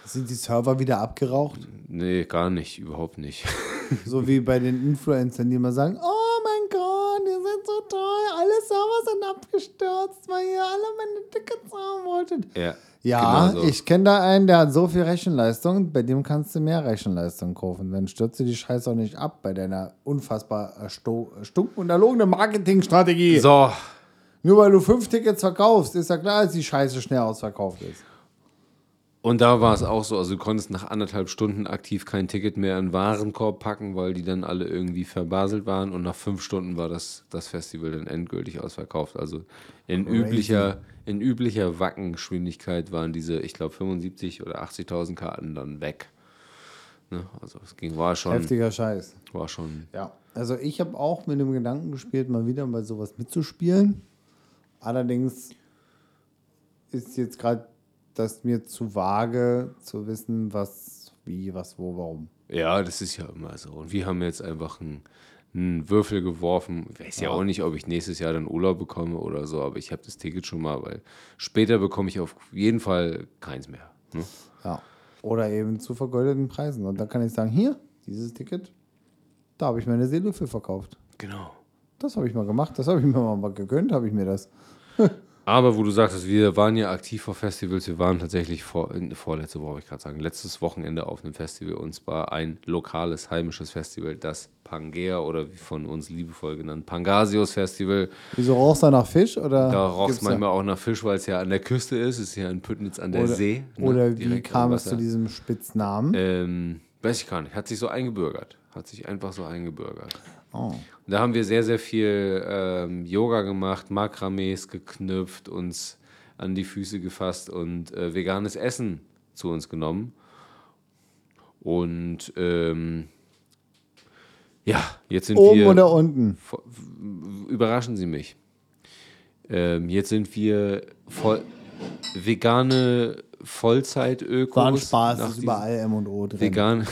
Sind die Server wieder abgeraucht? Nee, gar nicht, überhaupt nicht. So wie bei den Influencern, die immer sagen, oh mein Gott, ihr seid so toll, alle Server sind abgestürzt, weil ihr alle meine Tickets haben wolltet. ja, Ja, genau so. ich kenne da einen, der hat so viel Rechenleistung, bei dem kannst du mehr Rechenleistung kaufen. Dann stürzt du die Scheiße auch nicht ab bei deiner unfassbar stunk und erlogenen Marketingstrategie. So, Nur weil du fünf Tickets verkaufst, ist ja klar, dass die Scheiße schnell ausverkauft ist. Und da war es auch so, also du konntest nach anderthalb Stunden aktiv kein Ticket mehr in den Warenkorb packen, weil die dann alle irgendwie verbaselt waren und nach fünf Stunden war das, das Festival dann endgültig ausverkauft. Also in Crazy. üblicher, in üblicher Wackengeschwindigkeit waren diese, ich glaube, 75 oder 80.000 Karten dann weg. Ne? Also es ging, war schon, Heftiger Scheiß. war schon Ja, also ich habe auch mit dem Gedanken gespielt, mal wieder bei sowas mitzuspielen. Allerdings ist jetzt gerade das mir zu vage zu wissen, was, wie, was, wo, warum. Ja, das ist ja immer so. Und wir haben jetzt einfach einen, einen Würfel geworfen. Ich weiß ja. Ja. auch nicht, ob ich nächstes Jahr dann Urlaub bekomme oder so, aber ich habe das Ticket schon mal, weil später bekomme ich auf jeden Fall keins mehr. Ne? Ja. Oder eben zu vergoldeten Preisen. Und da kann ich sagen, hier, dieses Ticket, da habe ich meine Seele für verkauft. Genau. Das habe ich mal gemacht, das habe ich mir mal gegönnt, habe ich mir das. Aber wo du sagtest, wir waren ja aktiv auf Festivals, wir waren tatsächlich vor, vorletzte Woche, ich gerade sagen, letztes Wochenende auf einem Festival und zwar ein lokales, heimisches Festival, das Pangea oder wie von uns liebevoll genannt, Pangasius Festival. Wieso rauchst du nach Fisch? Oder Da roch es gibt's da- manchmal auch nach Fisch, weil es ja an der Küste ist, es ist ja in Püttnitz an der Oder, See. ne, oder wie kam es zu diesem Spitznamen? Ähm, weiß ich gar nicht. Hat sich so eingebürgert. Hat sich einfach so eingebürgert. Oh. Da haben wir sehr, sehr viel ähm, Yoga gemacht, Makramees geknüpft, uns an die Füße gefasst und äh, veganes Essen zu uns genommen. Und ähm, ja, jetzt sind Oben wir. oder unten? Überraschen Sie mich. Ähm, jetzt sind wir voll, vegane Vollzeit-Ökos. War ein Spaß, ist überall M und O drin. Vegan,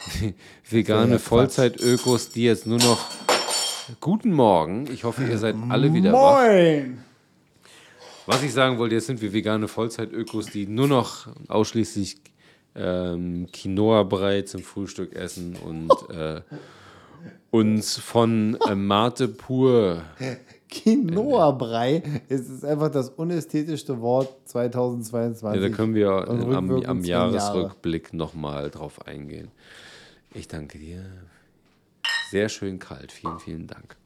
vegane. Vollzeit-Ökos, die jetzt nur noch. Guten Morgen, ich hoffe, ihr seid alle wieder wach. Moin! Was ich sagen wollte, jetzt sind wir vegane Vollzeit-Ökos, die nur noch ausschließlich ähm, Quinoa-Brei zum Frühstück essen und äh, uns von äh, Mate pur. Quinoa-Brei es ist einfach das unästhetischste Wort 2022. Ja, da können wir am, am Jahresrückblick nochmal drauf eingehen. Ich danke dir. Sehr schön kalt. Vielen, vielen Dank.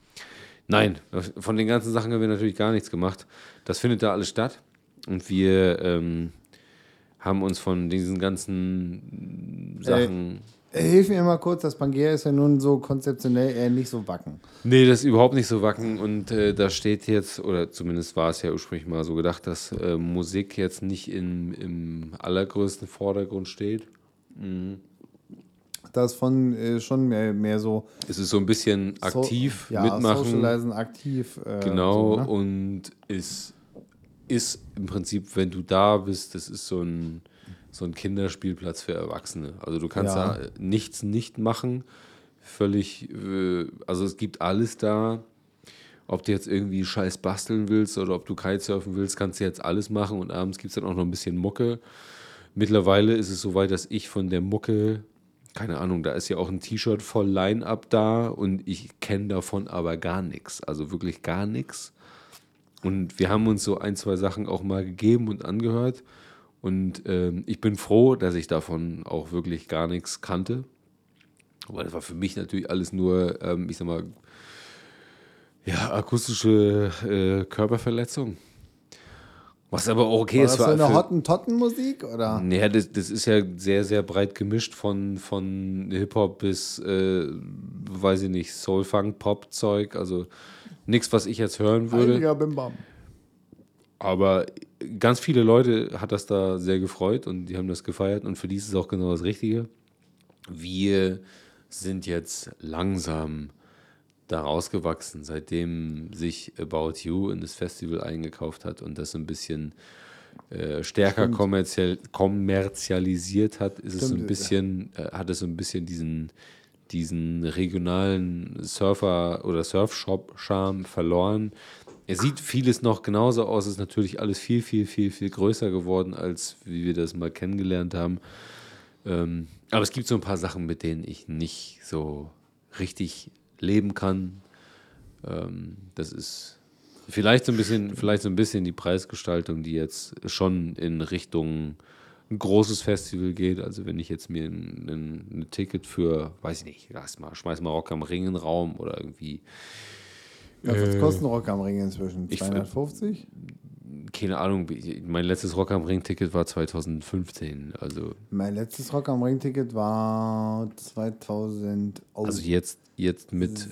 Nein, von den ganzen Sachen haben wir natürlich gar nichts gemacht. Das findet da alles statt. Und wir ähm, haben uns von diesen ganzen Sachen. Äh, Hilf mir mal kurz, das Pangea ist ja nun so konzeptionell eher nicht so wacken. Nee, das ist überhaupt nicht so wacken. Und äh, da steht jetzt, oder zumindest war es ja ursprünglich mal so gedacht, dass äh, Musik jetzt nicht in, im allergrößten Vordergrund steht. Das von äh, schon mehr, mehr so Es ist so ein bisschen so- aktiv ja, mitmachen. Socializen, aktiv. Äh, Genau, So, ne? und es ist im Prinzip, wenn du da bist, das ist so ein, so ein Kinderspielplatz für Erwachsene. Also du kannst Ja. da nichts nicht machen. Völlig, äh, also es gibt alles da. Ob du jetzt irgendwie Scheiß basteln willst oder ob du Kitesurfen willst, kannst du jetzt alles machen und abends gibt es dann auch noch ein bisschen Mucke. Mittlerweile ist es so weit, dass ich von der Mucke, keine Ahnung, da ist ja auch ein T-Shirt voll Line-Up da und ich kenne davon aber gar nichts. Also wirklich gar nichts. Und wir haben uns so ein, zwei Sachen auch mal gegeben und angehört. Und ähm, ich bin froh, dass ich davon auch wirklich gar nichts kannte. Weil das war für mich natürlich alles nur, ähm, ich sag mal, Ja, akustische äh, Körperverletzung. Was aber auch okay War ist das so eine Hottentotten-Musik? Oder? Naja, das, das ist ja sehr, sehr breit gemischt von, von Hip-Hop bis, äh, weiß ich nicht, Soul-Funk-Pop-Zeug. Also nichts, was ich jetzt hören würde. Heiliger Bim Bam. Aber ganz viele Leute hat das da sehr gefreut und die haben das gefeiert und für die ist es auch genau das Richtige. Wir sind jetzt langsam da rausgewachsen, seitdem sich About You in das Festival eingekauft hat und das ein bisschen äh, stärker kommerziell, kommerzialisiert hat, ist es so ein Stimmt. bisschen, äh, hat es so ein bisschen diesen, diesen regionalen Surfer- oder Surfshop-Charme verloren. Er sieht vieles noch genauso aus, ist natürlich alles viel, viel, viel, viel größer geworden, als wie wir das mal kennengelernt haben. Ähm, aber es gibt so ein paar Sachen, mit denen ich nicht so richtig leben kann. Ähm, das ist vielleicht so ein bisschen, vielleicht so ein bisschen die Preisgestaltung, die jetzt schon in Richtung ein großes Festival geht. Also wenn ich jetzt mir ein, ein, ein Ticket für, weiß ich nicht, lass mal, schmeiß mal Rock am Ring in den Raum oder irgendwie, Ja, was kostet ein Rock am Ring inzwischen? ich- 250? Keine Ahnung, mein letztes Rock am Ring Ticket war 2015. Also, Mein letztes Rock am Ring-Ticket war 2006. also jetzt, jetzt mit,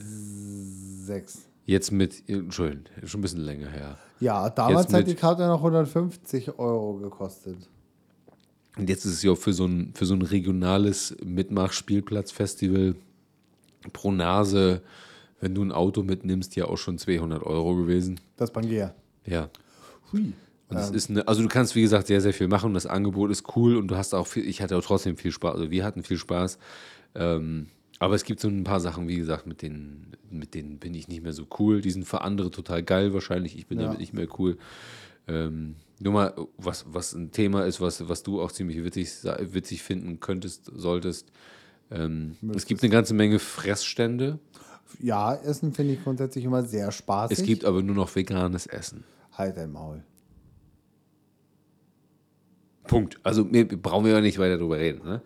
jetzt mit, Entschuldigung, schon ein bisschen länger her. Ja, damals hat die Karte noch 150 Euro gekostet. Und jetzt ist es ja für so ein, für so ein regionales Mitmach-Spielplatz-Festival pro Nase, wenn du ein Auto mitnimmst, ja auch schon 200 Euro gewesen. Das Pangea. Ja. Hui. Und es ist eine, also du kannst, wie gesagt, sehr, sehr viel machen. Das Angebot ist cool und du hast auch viel, ich hatte auch trotzdem viel Spaß, also wir hatten viel Spaß. Ähm, aber es gibt so ein paar Sachen, wie gesagt, mit denen, mit denen bin ich nicht mehr so cool. Die sind für andere total geil wahrscheinlich. Ich bin Ja. damit nicht mehr cool. Ähm, nur mal, was, was ein Thema ist, was, was du auch ziemlich witzig, witzig finden könntest, solltest. Ähm, es gibt eine ganze Menge Fressstände. Ja, Essen finde ich grundsätzlich immer sehr spaßig. Es gibt aber nur noch veganes Essen. Halt dein Maul. Punkt. Also wir, brauchen wir ja nicht weiter drüber reden. Ne?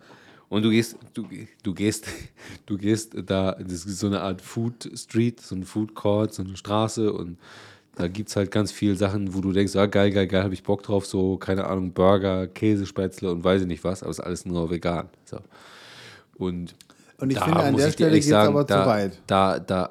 Und du gehst, du, du gehst, du gehst da, das ist so eine Art Food Street, so ein Food Court, so eine Straße und da gibt es halt ganz viele Sachen, wo du denkst, ah, geil, geil, geil, habe ich Bock drauf, so, keine Ahnung, Burger, Käsespätzle und weiß ich nicht was, aber es ist alles nur vegan. So. Und, Und ich da finde, an der Stelle geht es aber da, zu weit. Da, da,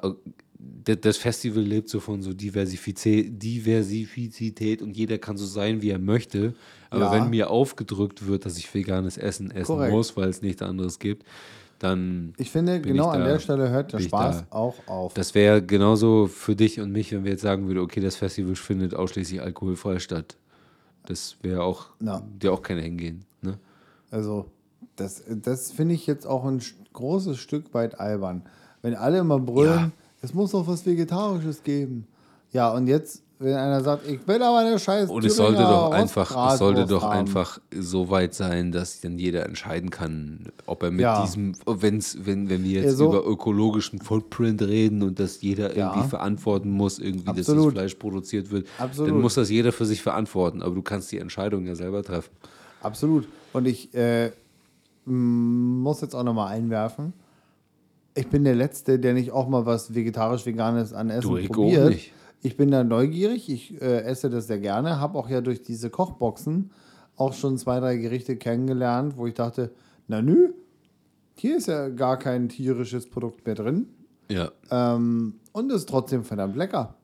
das Festival lebt so von so Diversifizität und jeder kann so sein, wie er möchte. Aber Ja. wenn mir aufgedrückt wird, dass ich veganes Essen essen Korrekt. muss, weil es nichts anderes gibt, dann Ich finde, genau ich an da- der Stelle hört der Spaß auch auf. das wäre genauso für dich und mich, wenn wir jetzt sagen würden, okay, das Festival findet ausschließlich alkoholfrei statt. Das wäre auch, Ja. dir auch keiner hingehen. Ne? Also, das, das finde ich jetzt auch ein großes Stück weit albern. Wenn alle immer brüllen, Ja. Es muss doch was Vegetarisches geben. Ja, und jetzt, wenn einer sagt, ich will aber eine scheiß Und es sollte doch einfach, es sollte doch haben. einfach so weit sein, dass dann jeder entscheiden kann, ob er mit Ja. diesem, wenn's, wenn, wenn wir jetzt Ja, so- über ökologischen Footprint reden und dass jeder Ja. irgendwie verantworten muss, irgendwie, dass das Absolut. Fleisch produziert wird, Absolut. dann muss das jeder für sich verantworten. Aber du kannst die Entscheidung ja selber treffen. Absolut. Und ich äh, muss jetzt auch nochmal einwerfen. Ich bin der Letzte, der nicht auch mal was vegetarisch-veganes an Essen Du, ich auch probiert. nicht. Ich bin da neugierig. Ich äh, esse das sehr gerne. Habe auch ja durch diese Kochboxen auch schon zwei, drei Gerichte kennengelernt, wo ich dachte, na nü, hier ist ja gar kein tierisches Produkt mehr drin. Ja, Ähm, und ist trotzdem verdammt lecker.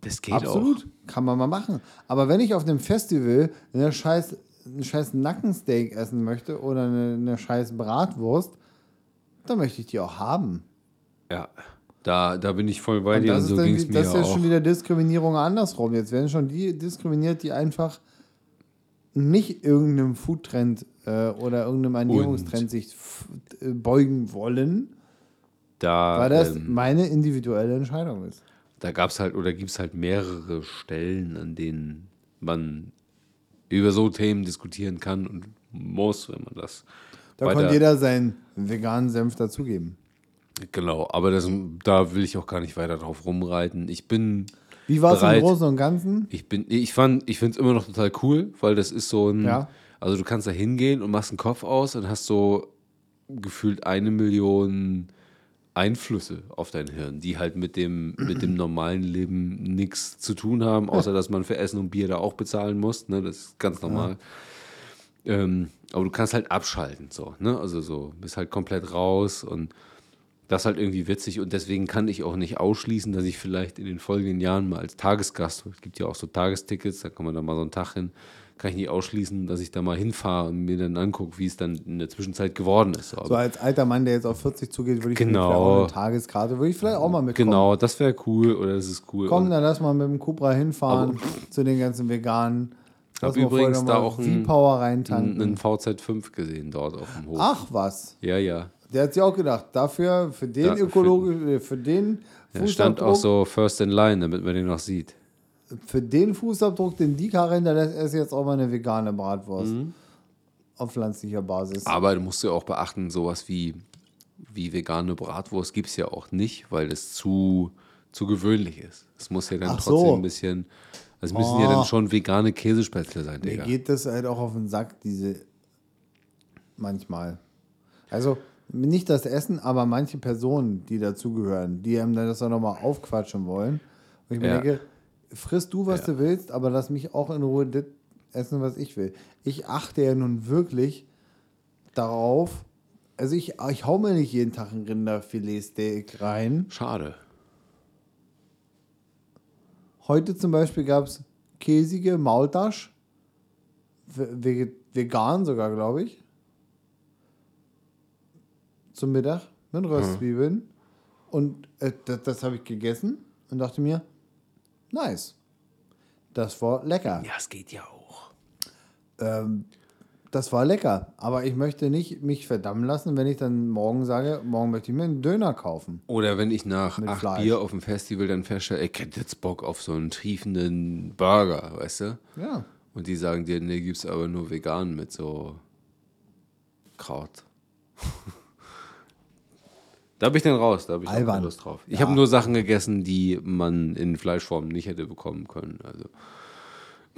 das geht Absolut, kann man mal machen. Aber wenn ich auf einem Festival eine scheiß, einen scheiß Nackensteak essen möchte oder eine, eine scheiß Bratwurst, dann möchte ich die auch haben. Ja, da, da bin ich voll bei Und dir und das ist, so dann, ging es wie- mir das ist ja auch. schon wieder Diskriminierung andersrum. Jetzt werden schon die diskriminiert, die einfach nicht irgendeinem Foodtrend äh, oder irgendeinem Ernährungstrend sich f- äh, beugen wollen, da, weil das ähm, meine individuelle Entscheidung ist. da gab es halt oder gibt es halt mehrere Stellen, an denen man über so Themen diskutieren kann und muss, wenn man das. Da konnte jeder veganen Senf dazugeben. Genau, aber das, da will ich auch gar nicht weiter drauf rumreiten. Ich bin. Wie war es im. Großen und Ganzen? Ich bin, ich fand, ich finde es immer noch total cool, weil das ist so ein, Ja. also du kannst da hingehen und machst einen Kopf aus und hast so gefühlt eine Million Einflüsse auf dein Hirn, die halt mit dem, mit dem normalen Leben nichts zu tun haben, außer dass man für Essen und Bier da auch bezahlen muss. Ne? Das ist ganz normal. Ähm, aber du kannst halt abschalten, so, ne? Also so, bist halt komplett raus und das ist halt irgendwie witzig und deswegen kann ich auch nicht ausschließen, dass ich vielleicht in den folgenden Jahren mal als Tagesgast, es gibt ja auch so Tagestickets, da kann man da mal so einen Tag hin, kann ich nicht ausschließen, dass ich da mal hinfahre und mir dann angucke, wie es dann in der Zwischenzeit geworden ist. So, So als alter Mann, der jetzt auf 40 zugeht, würde ich Genau. vielleicht auch eine Tageskarte, würde ich vielleicht auch mal mitkommen. genau, das wäre cool oder das ist cool. Komm, dann lass mal mit dem Cupra hinfahren zu den ganzen Veganen. Lass Hab mal vorher übrigens da auch einen VZ5 gesehen dort auf dem Hof. Ach was. Ja, ja. Der hat sich auch gedacht, dafür, für den Ja, für- ökologisch, äh, für den Da stand auch Fußabdruck, so First in Line, damit man den noch sieht. für den Fußabdruck, den die Karre hinterlässt, esse jetzt auch mal eine vegane Bratwurst. Mhm. Auf pflanzlicher Basis. Aber du musst ja auch beachten, sowas wie, wie vegane Bratwurst gibt es ja auch nicht, weil es zu, zu gewöhnlich ist. Es muss ja dann Ach trotzdem so. ein bisschen, es müssen ja Oh. dann schon vegane Käsespätzle sein, Mir Digga. geht das halt auch auf den Sack, diese manchmal. Also nicht das Essen, aber manche Personen, die dazugehören, die einem dann das auch nochmal aufquatschen wollen. Und ich mir Ja. denke, friss du, was Ja. du willst, aber lass mich auch in Ruhe das essen, was ich will. Ich achte ja nun wirklich darauf, also ich, ich hau mir nicht jeden Tag ein Rinderfiletsteak rein. Schade. Heute zum Beispiel gab es käsige Maultasch. Vegan sogar, glaube ich. Zum Mittag mit Röstzwiebeln. Und äh, das, das habe ich gegessen und dachte mir, nice. Das war lecker. Ja, es geht ja auch. Ähm, das war lecker. Aber ich möchte nicht mich verdammen lassen, wenn ich dann morgen sage, morgen möchte ich mir einen Döner kaufen. Oder wenn ich nach Mit acht Fleisch. Bier auf dem Festival dann feststelle, ich hätte jetzt Bock auf so einen triefenden Burger, weißt du? Ja. Und die sagen dir, nee, gibt's aber nur vegan mit so Kraut. da bin ich dann raus, da habe ich Albern. Lust drauf. Ich Ja. habe nur Sachen gegessen, die man in Fleischform nicht hätte bekommen können. Also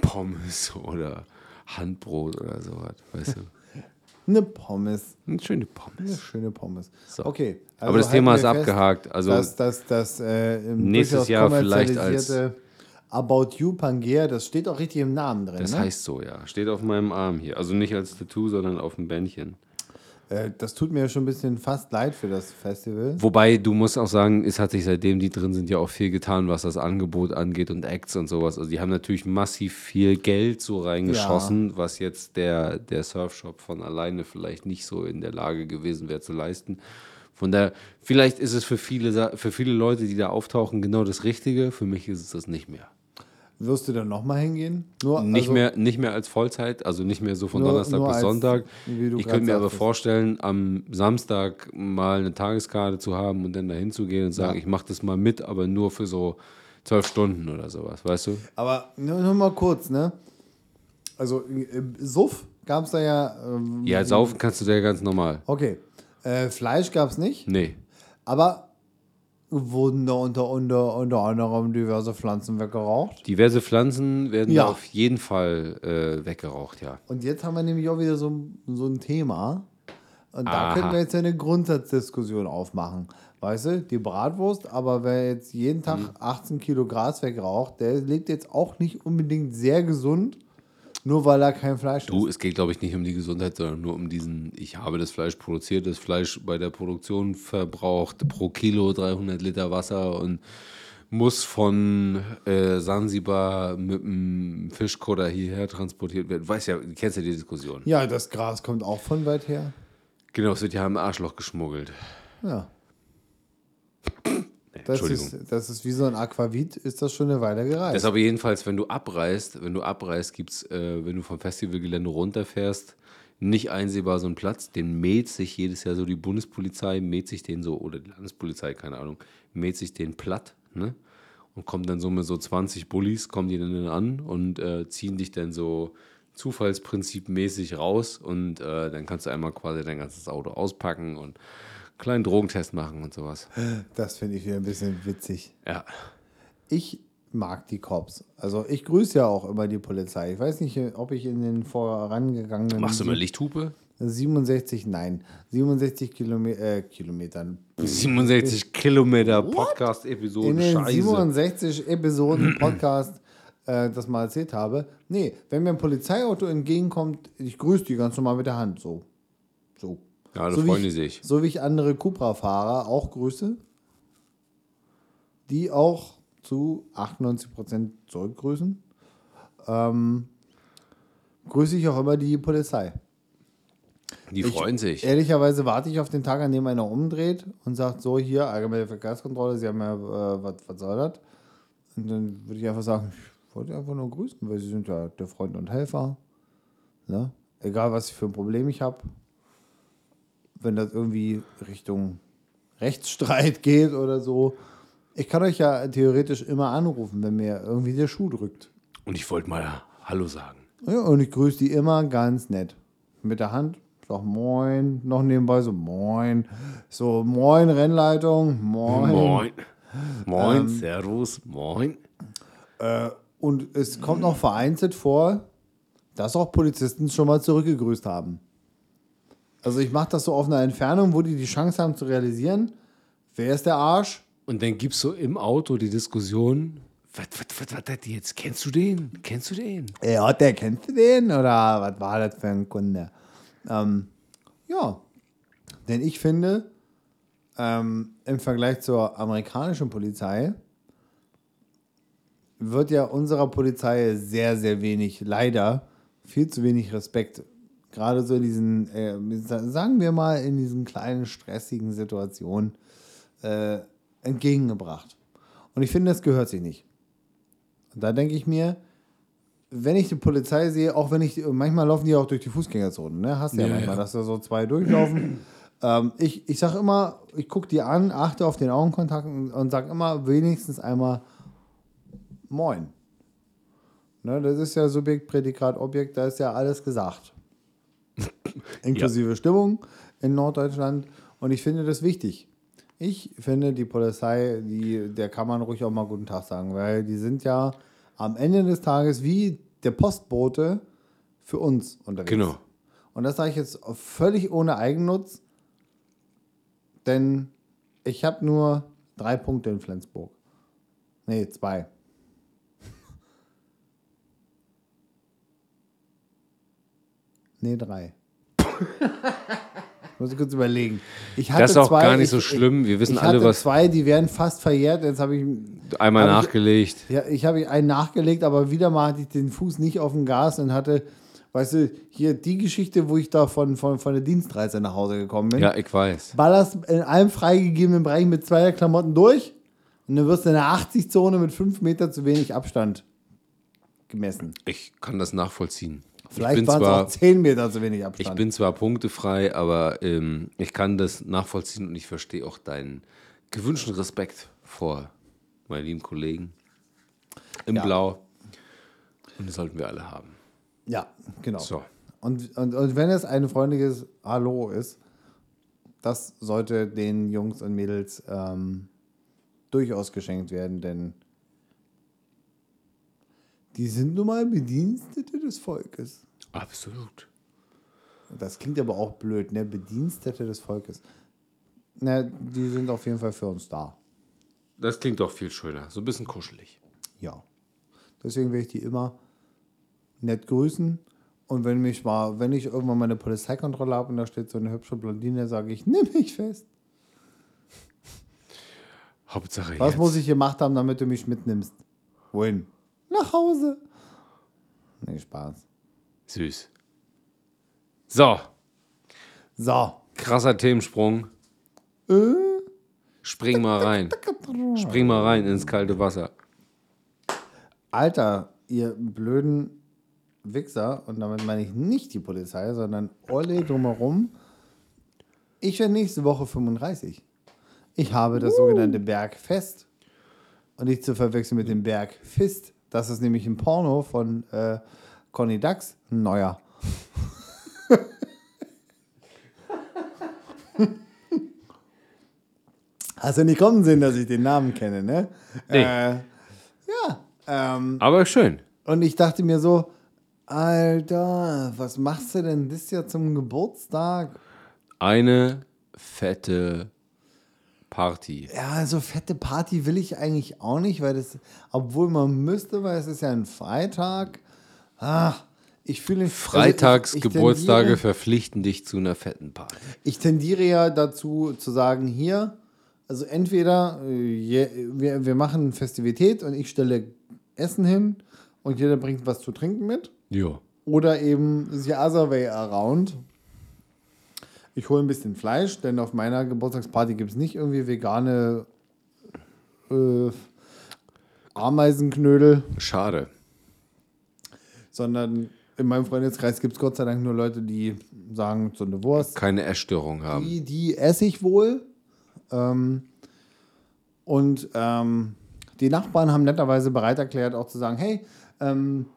Pommes oder Handbrot oder sowas, weißt du? Eine Pommes. Eine schöne Eine Pommes. schöne Pommes. So. Okay. Aber das Thema ist fest, abgehakt. Also dass das, das äh, Nächstes Jahr vielleicht kommerzialisierte About You Pangea, das steht auch richtig im Namen drin. das ne? heißt so, ja. Steht auf meinem Arm hier. Also nicht als Tattoo, sondern auf dem Bändchen. Äh, das tut mir schon ein bisschen fast leid für das Festival. Wobei, du musst auch sagen, es hat sich seitdem die drin sind ja auch viel getan, was das Angebot angeht und Acts und sowas. Also die haben natürlich massiv viel Geld so reingeschossen, was jetzt der, der Surfshop von alleine vielleicht nicht so in der Lage gewesen wäre zu leisten. Von daher, vielleicht ist es für viele, für viele Leute, die da auftauchen, genau das Richtige. Für mich ist es das nicht mehr. Wirst du dann nochmal hingehen? Nur, Nicht, also, mehr, nicht mehr als Vollzeit, also nicht mehr so von Nur- Donnerstag nur bis als- Sonntag. Ich könnte mir aber vorstellen, am Samstag mal eine Tageskarte zu haben und dann dahin zu gehen und sagen, Ja. ich mache das mal mit, aber nur für so zwölf Stunden oder sowas, weißt du? Aber nur, nur mal kurz, ne? Also, äh, Suff gab es da ja. Ähm, Ja, saufen kannst du da ja ganz normal. Okay. Äh, Fleisch gab es nicht, Nee. aber wurden da unter, unter, unter anderem diverse Pflanzen weggeraucht. Diverse Pflanzen werden Ja. auf jeden Fall äh, weggeraucht, ja. Und jetzt haben wir nämlich auch wieder so, ein- so ein Thema. Und da Aha. können wir jetzt eine Grundsatzdiskussion aufmachen. Weißt du, die Bratwurst, aber wer jetzt jeden Tag Mhm. 18 Kilo Gras wegraucht, der lebt jetzt auch nicht unbedingt sehr gesund, nur weil er kein Fleisch Du, isst. es geht, glaube ich, nicht um die Gesundheit, sondern nur um diesen, ich habe das Fleisch produziert, das Fleisch bei der Produktion verbraucht pro Kilo 300 Liter Wasser und muss von äh, Sansibar mit einem Fischkutter hierher transportiert werden. Weißt ja, du kennst ja die Diskussion. Ja, das Gras kommt auch von weit her. Genau, es wird ja im Arschloch geschmuggelt. Ja. Das ist, das ist wie so ein Aquavit, ist das schon eine Weile gereist. Das ist aber jedenfalls, wenn du abreist, wenn du abreist, gibt es, äh, wenn du vom Festivalgelände runterfährst, nicht einsehbar so einen Platz, den mäht sich jedes Jahr so die Bundespolizei, mäht sich den so, oder die Landespolizei, keine Ahnung, mäht sich den platt, ne? Und kommt dann so mit so 20 Bullies, kommen die dann an und äh, ziehen dich dann so zufallsprinzipmäßig raus und äh, dann kannst du einmal quasi dein ganzes Auto auspacken und kleinen Drogentest machen und sowas. das finde ich wieder ein bisschen witzig. Ja. Ich mag die Cops. Also ich grüße ja auch immer die Polizei. Ich weiß nicht, ob ich in den vorangegangenen... Machst du mal Lichthupe? 67, nein, 67 Kilome äh, Kilometern. 67 Kilometer Podcast-Episode. In den Scheiße. 67 Episoden Podcast äh, das mal erzählt habe. Nee, wenn mir ein Polizeiauto entgegenkommt, ich grüße die ganz normal mit der Hand. So. So. Ja, da so freuen die ich, sich. So wie ich andere Cupra-Fahrer auch grüße, die auch zu 98% zurückgrüßen, ähm, grüße ich auch immer die Polizei. Die freuen sich. Ehrlicherweise warte ich auf den Tag, an dem einer umdreht und sagt, so hier, allgemeine Verkehrskontrolle, Sie haben ja, äh, was, was soll das? Und dann würde ich einfach sagen, ich wollte einfach nur grüßen, weil Sie sind ja der Freund und Helfer. Ne? Egal, was für ein Problem ich habe. Wenn das irgendwie Richtung Rechtsstreit geht oder so. Ich kann euch ja theoretisch immer anrufen, wenn mir irgendwie der Schuh drückt. Und ich wollte mal Hallo sagen. Ja, und ich grüße die immer ganz nett. Mit der Hand, sag Moin, noch nebenbei so Moin. So Moin, Rennleitung, Moin. Moin. Moin, Servus, moin. Und es kommt noch vereinzelt vor, dass auch Polizisten schon mal zurückgegrüßt haben. Also ich mache das so auf einer Entfernung, wo die die Chance haben zu realisieren, wer ist der Arsch? Und dann gibst du im Auto die Diskussion, was, was, was, was jetzt? Kennst du den? Kennst du den? Ja, der kennst du den? Oder was war das für ein Kunde? Ähm, ja, denn ich finde, ähm, im Vergleich zur amerikanischen Polizei wird ja unserer Polizei sehr, sehr wenig, leider viel zu wenig Respekt, gerade so in diesen, äh, sagen wir mal, in diesen kleinen stressigen Situationen äh, entgegengebracht. Und ich finde, das gehört sich nicht. Und da denke ich mir, wenn ich die Polizei sehe, auch wenn ich, manchmal laufen die auch durch die Fußgängerzone, ne? Hast du ja, Ja, manchmal, ja. dass da so zwei durchlaufen. ähm, ich ich sage immer, ich gucke die an, achte auf den Augenkontakt und, und sage immer wenigstens einmal Moin. Ne, das ist ja Subjekt, Prädikat, Objekt, da ist ja alles gesagt. Inklusive Stimmung in Norddeutschland. Und ich finde das wichtig. Ich finde, die Polizei, die, der kann man ruhig auch mal guten Tag sagen, weil die sind ja am Ende des Tages wie der Postbote für uns unterwegs. Genau. Und das sage ich jetzt völlig ohne Eigennutz, denn ich habe nur drei Punkte in Flensburg. Nee, zwei. Nee, drei. Muss ich kurz überlegen. Ich hatte Das ist auch zwei, gar nicht ich, so schlimm. Wir wissen ich alle, hatte was- zwei, die werden fast verjährt. Jetzt habe ich Einmal Hab ich- nachgelegt. ja, ich habe einen nachgelegt, aber wieder mal hatte ich den Fuß nicht auf dem Gas und hatte, weißt du, hier die Geschichte, wo ich da von, von, von der Dienstreise nach Hause gekommen bin. Ja, ich weiß. Ballerst in einem freigegebenen Bereich mit zwei Klamotten durch und dann wirst du in der 80-Zone mit fünf Meter zu wenig Abstand gemessen. Ich kann das nachvollziehen. Ich Vielleicht waren es auch zwar, zehn Meter zu wenig ich Abstand. bin zwar punktefrei, aber ähm, ich kann das nachvollziehen und ich verstehe auch deinen gewünschten Respekt vor meinen lieben Kollegen im Ja. Blau. Und das sollten wir alle haben. ja, genau. So. Und, und, und wenn es ein freundliches Hallo ist, das sollte den Jungs und Mädels ähm, durchaus geschenkt werden, denn die sind nun mal Bedienstete des Volkes. Absolut. Das klingt aber auch blöd, ne? Bedienstete des Volkes. Na, die sind auf jeden Fall für uns da. Das klingt doch viel schöner. So ein bisschen kuschelig. Ja. Deswegen werde ich die immer nett grüßen. Und wenn mich mal, wenn ich irgendwann mal eine Polizeikontrolle habe und da steht so eine hübsche Blondine, sage ich, nimm mich fest. Hauptsache Was jetzt. muss ich gemacht haben, damit du mich mitnimmst? Wohin? Nach Hause. Nee, Spaß. Süß. So, So. krasser Themensprung. Äh? Spring mal rein. Spring mal rein ins kalte Wasser. Alter, ihr blöden Wichser, und damit meine ich nicht die Polizei, sondern alle drumherum. Ich werde nächste Woche 35. Ich habe das sogenannte Bergfest. Und nicht zu verwechseln mit dem Bergfist. Das ist nämlich ein Porno von äh, Conny Dax, ein neuer. Hast du nicht kommen sehen, dass ich den Namen kenne, ne? Nee. Äh, ja. Ähm, Aber schön. und ich dachte mir so, Alter, was machst du denn das Jahr zum Geburtstag? Eine fette Party. Ja, so fette Party will ich eigentlich auch nicht, weil das, obwohl man müsste, weil es ist ja ein Freitag. Ah, ich fühle Freitags also ich, ich Geburtstage tendiere, verpflichten dich zu einer fetten Party. ich tendiere ja dazu zu sagen, hier, also entweder äh, wir, wir machen eine Festivität und ich stelle Essen hin und jeder bringt was zu trinken mit. Ja. Oder eben the other way around. Ich hole ein bisschen Fleisch, denn auf meiner Geburtstagsparty gibt es nicht irgendwie vegane äh, Ameisenknödel, Schade. sondern in meinem Freundeskreis gibt es Gott sei Dank nur Leute, die sagen, so eine Wurst, Keine Essstörung haben. die, die esse ich wohl. Ähm, und ähm, die Nachbarn haben netterweise bereit erklärt, auch zu sagen, hey, ähm,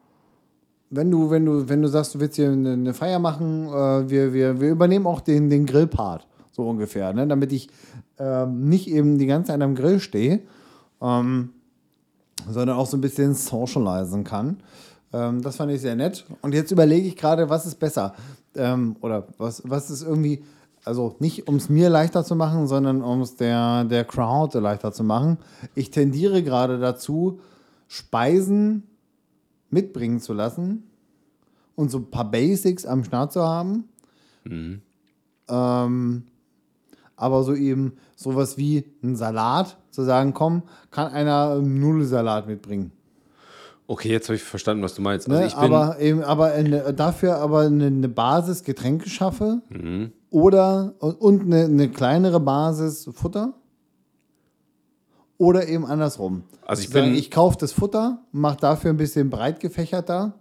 wenn du, wenn du, wenn du sagst, du willst hier eine, Feier machen, äh, wir, wir, wir übernehmen auch den, den Grillpart, so ungefähr, ne? damit ich ähm, nicht eben die ganze Zeit am Grill stehe, ähm, sondern auch so ein bisschen socialisen kann. Ähm, das fand ich sehr nett. Und jetzt überlege ich gerade, was ist besser? Ähm, oder was, was ist irgendwie, also nicht um es mir leichter zu machen, sondern um es der, der Crowd leichter zu machen. Ich tendiere gerade dazu, Speisen mitbringen zu lassen und so ein paar Basics am Start zu haben. Ähm, aber so eben sowas wie ein Salat, zu sagen, komm, kann einer Nudelsalat mitbringen. Okay, jetzt habe ich verstanden, was du meinst. Also Ne? aber eben, aber eine, dafür aber eine, eine Basis Getränke schaffe oder und, und eine, eine kleinere Basis Futter. Oder eben andersrum. Also ich bin- ich kaufe das Futter, mache dafür ein bisschen breit gefächerter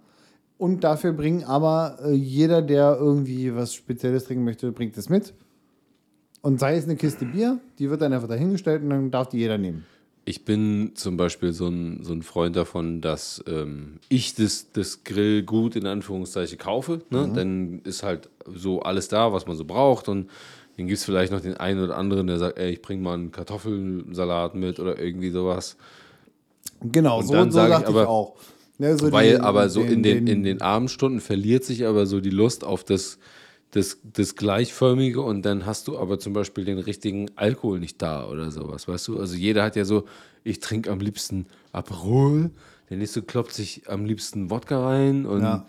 und dafür bringen aber äh, jeder, der irgendwie was Spezielles trinken möchte, bringt es mit. Und sei es eine Kiste Bier, die wird dann einfach dahingestellt und dann darf die jeder nehmen. Ich bin zum Beispiel so ein, so ein Freund davon, dass ähm, ich das, das Grillgut in Anführungszeichen kaufe. Ne? Dann ist halt so alles da, was man so braucht. Und dann gibt es vielleicht noch den einen oder anderen, der sagt, ey, ich bring mal einen Kartoffelsalat mit oder irgendwie sowas. Genau, Und so, dann so sag ich ich, auch. Ne, so Weil den- aber so in, den, den- in den Abendstunden verliert sich aber so die Lust auf das, das, das Gleichförmige und dann hast du aber zum Beispiel den richtigen Alkohol nicht da oder sowas, weißt du? Also jeder hat ja so, ich trinke am liebsten Aperol, der nächste kloppt sich am liebsten Wodka rein und Ja.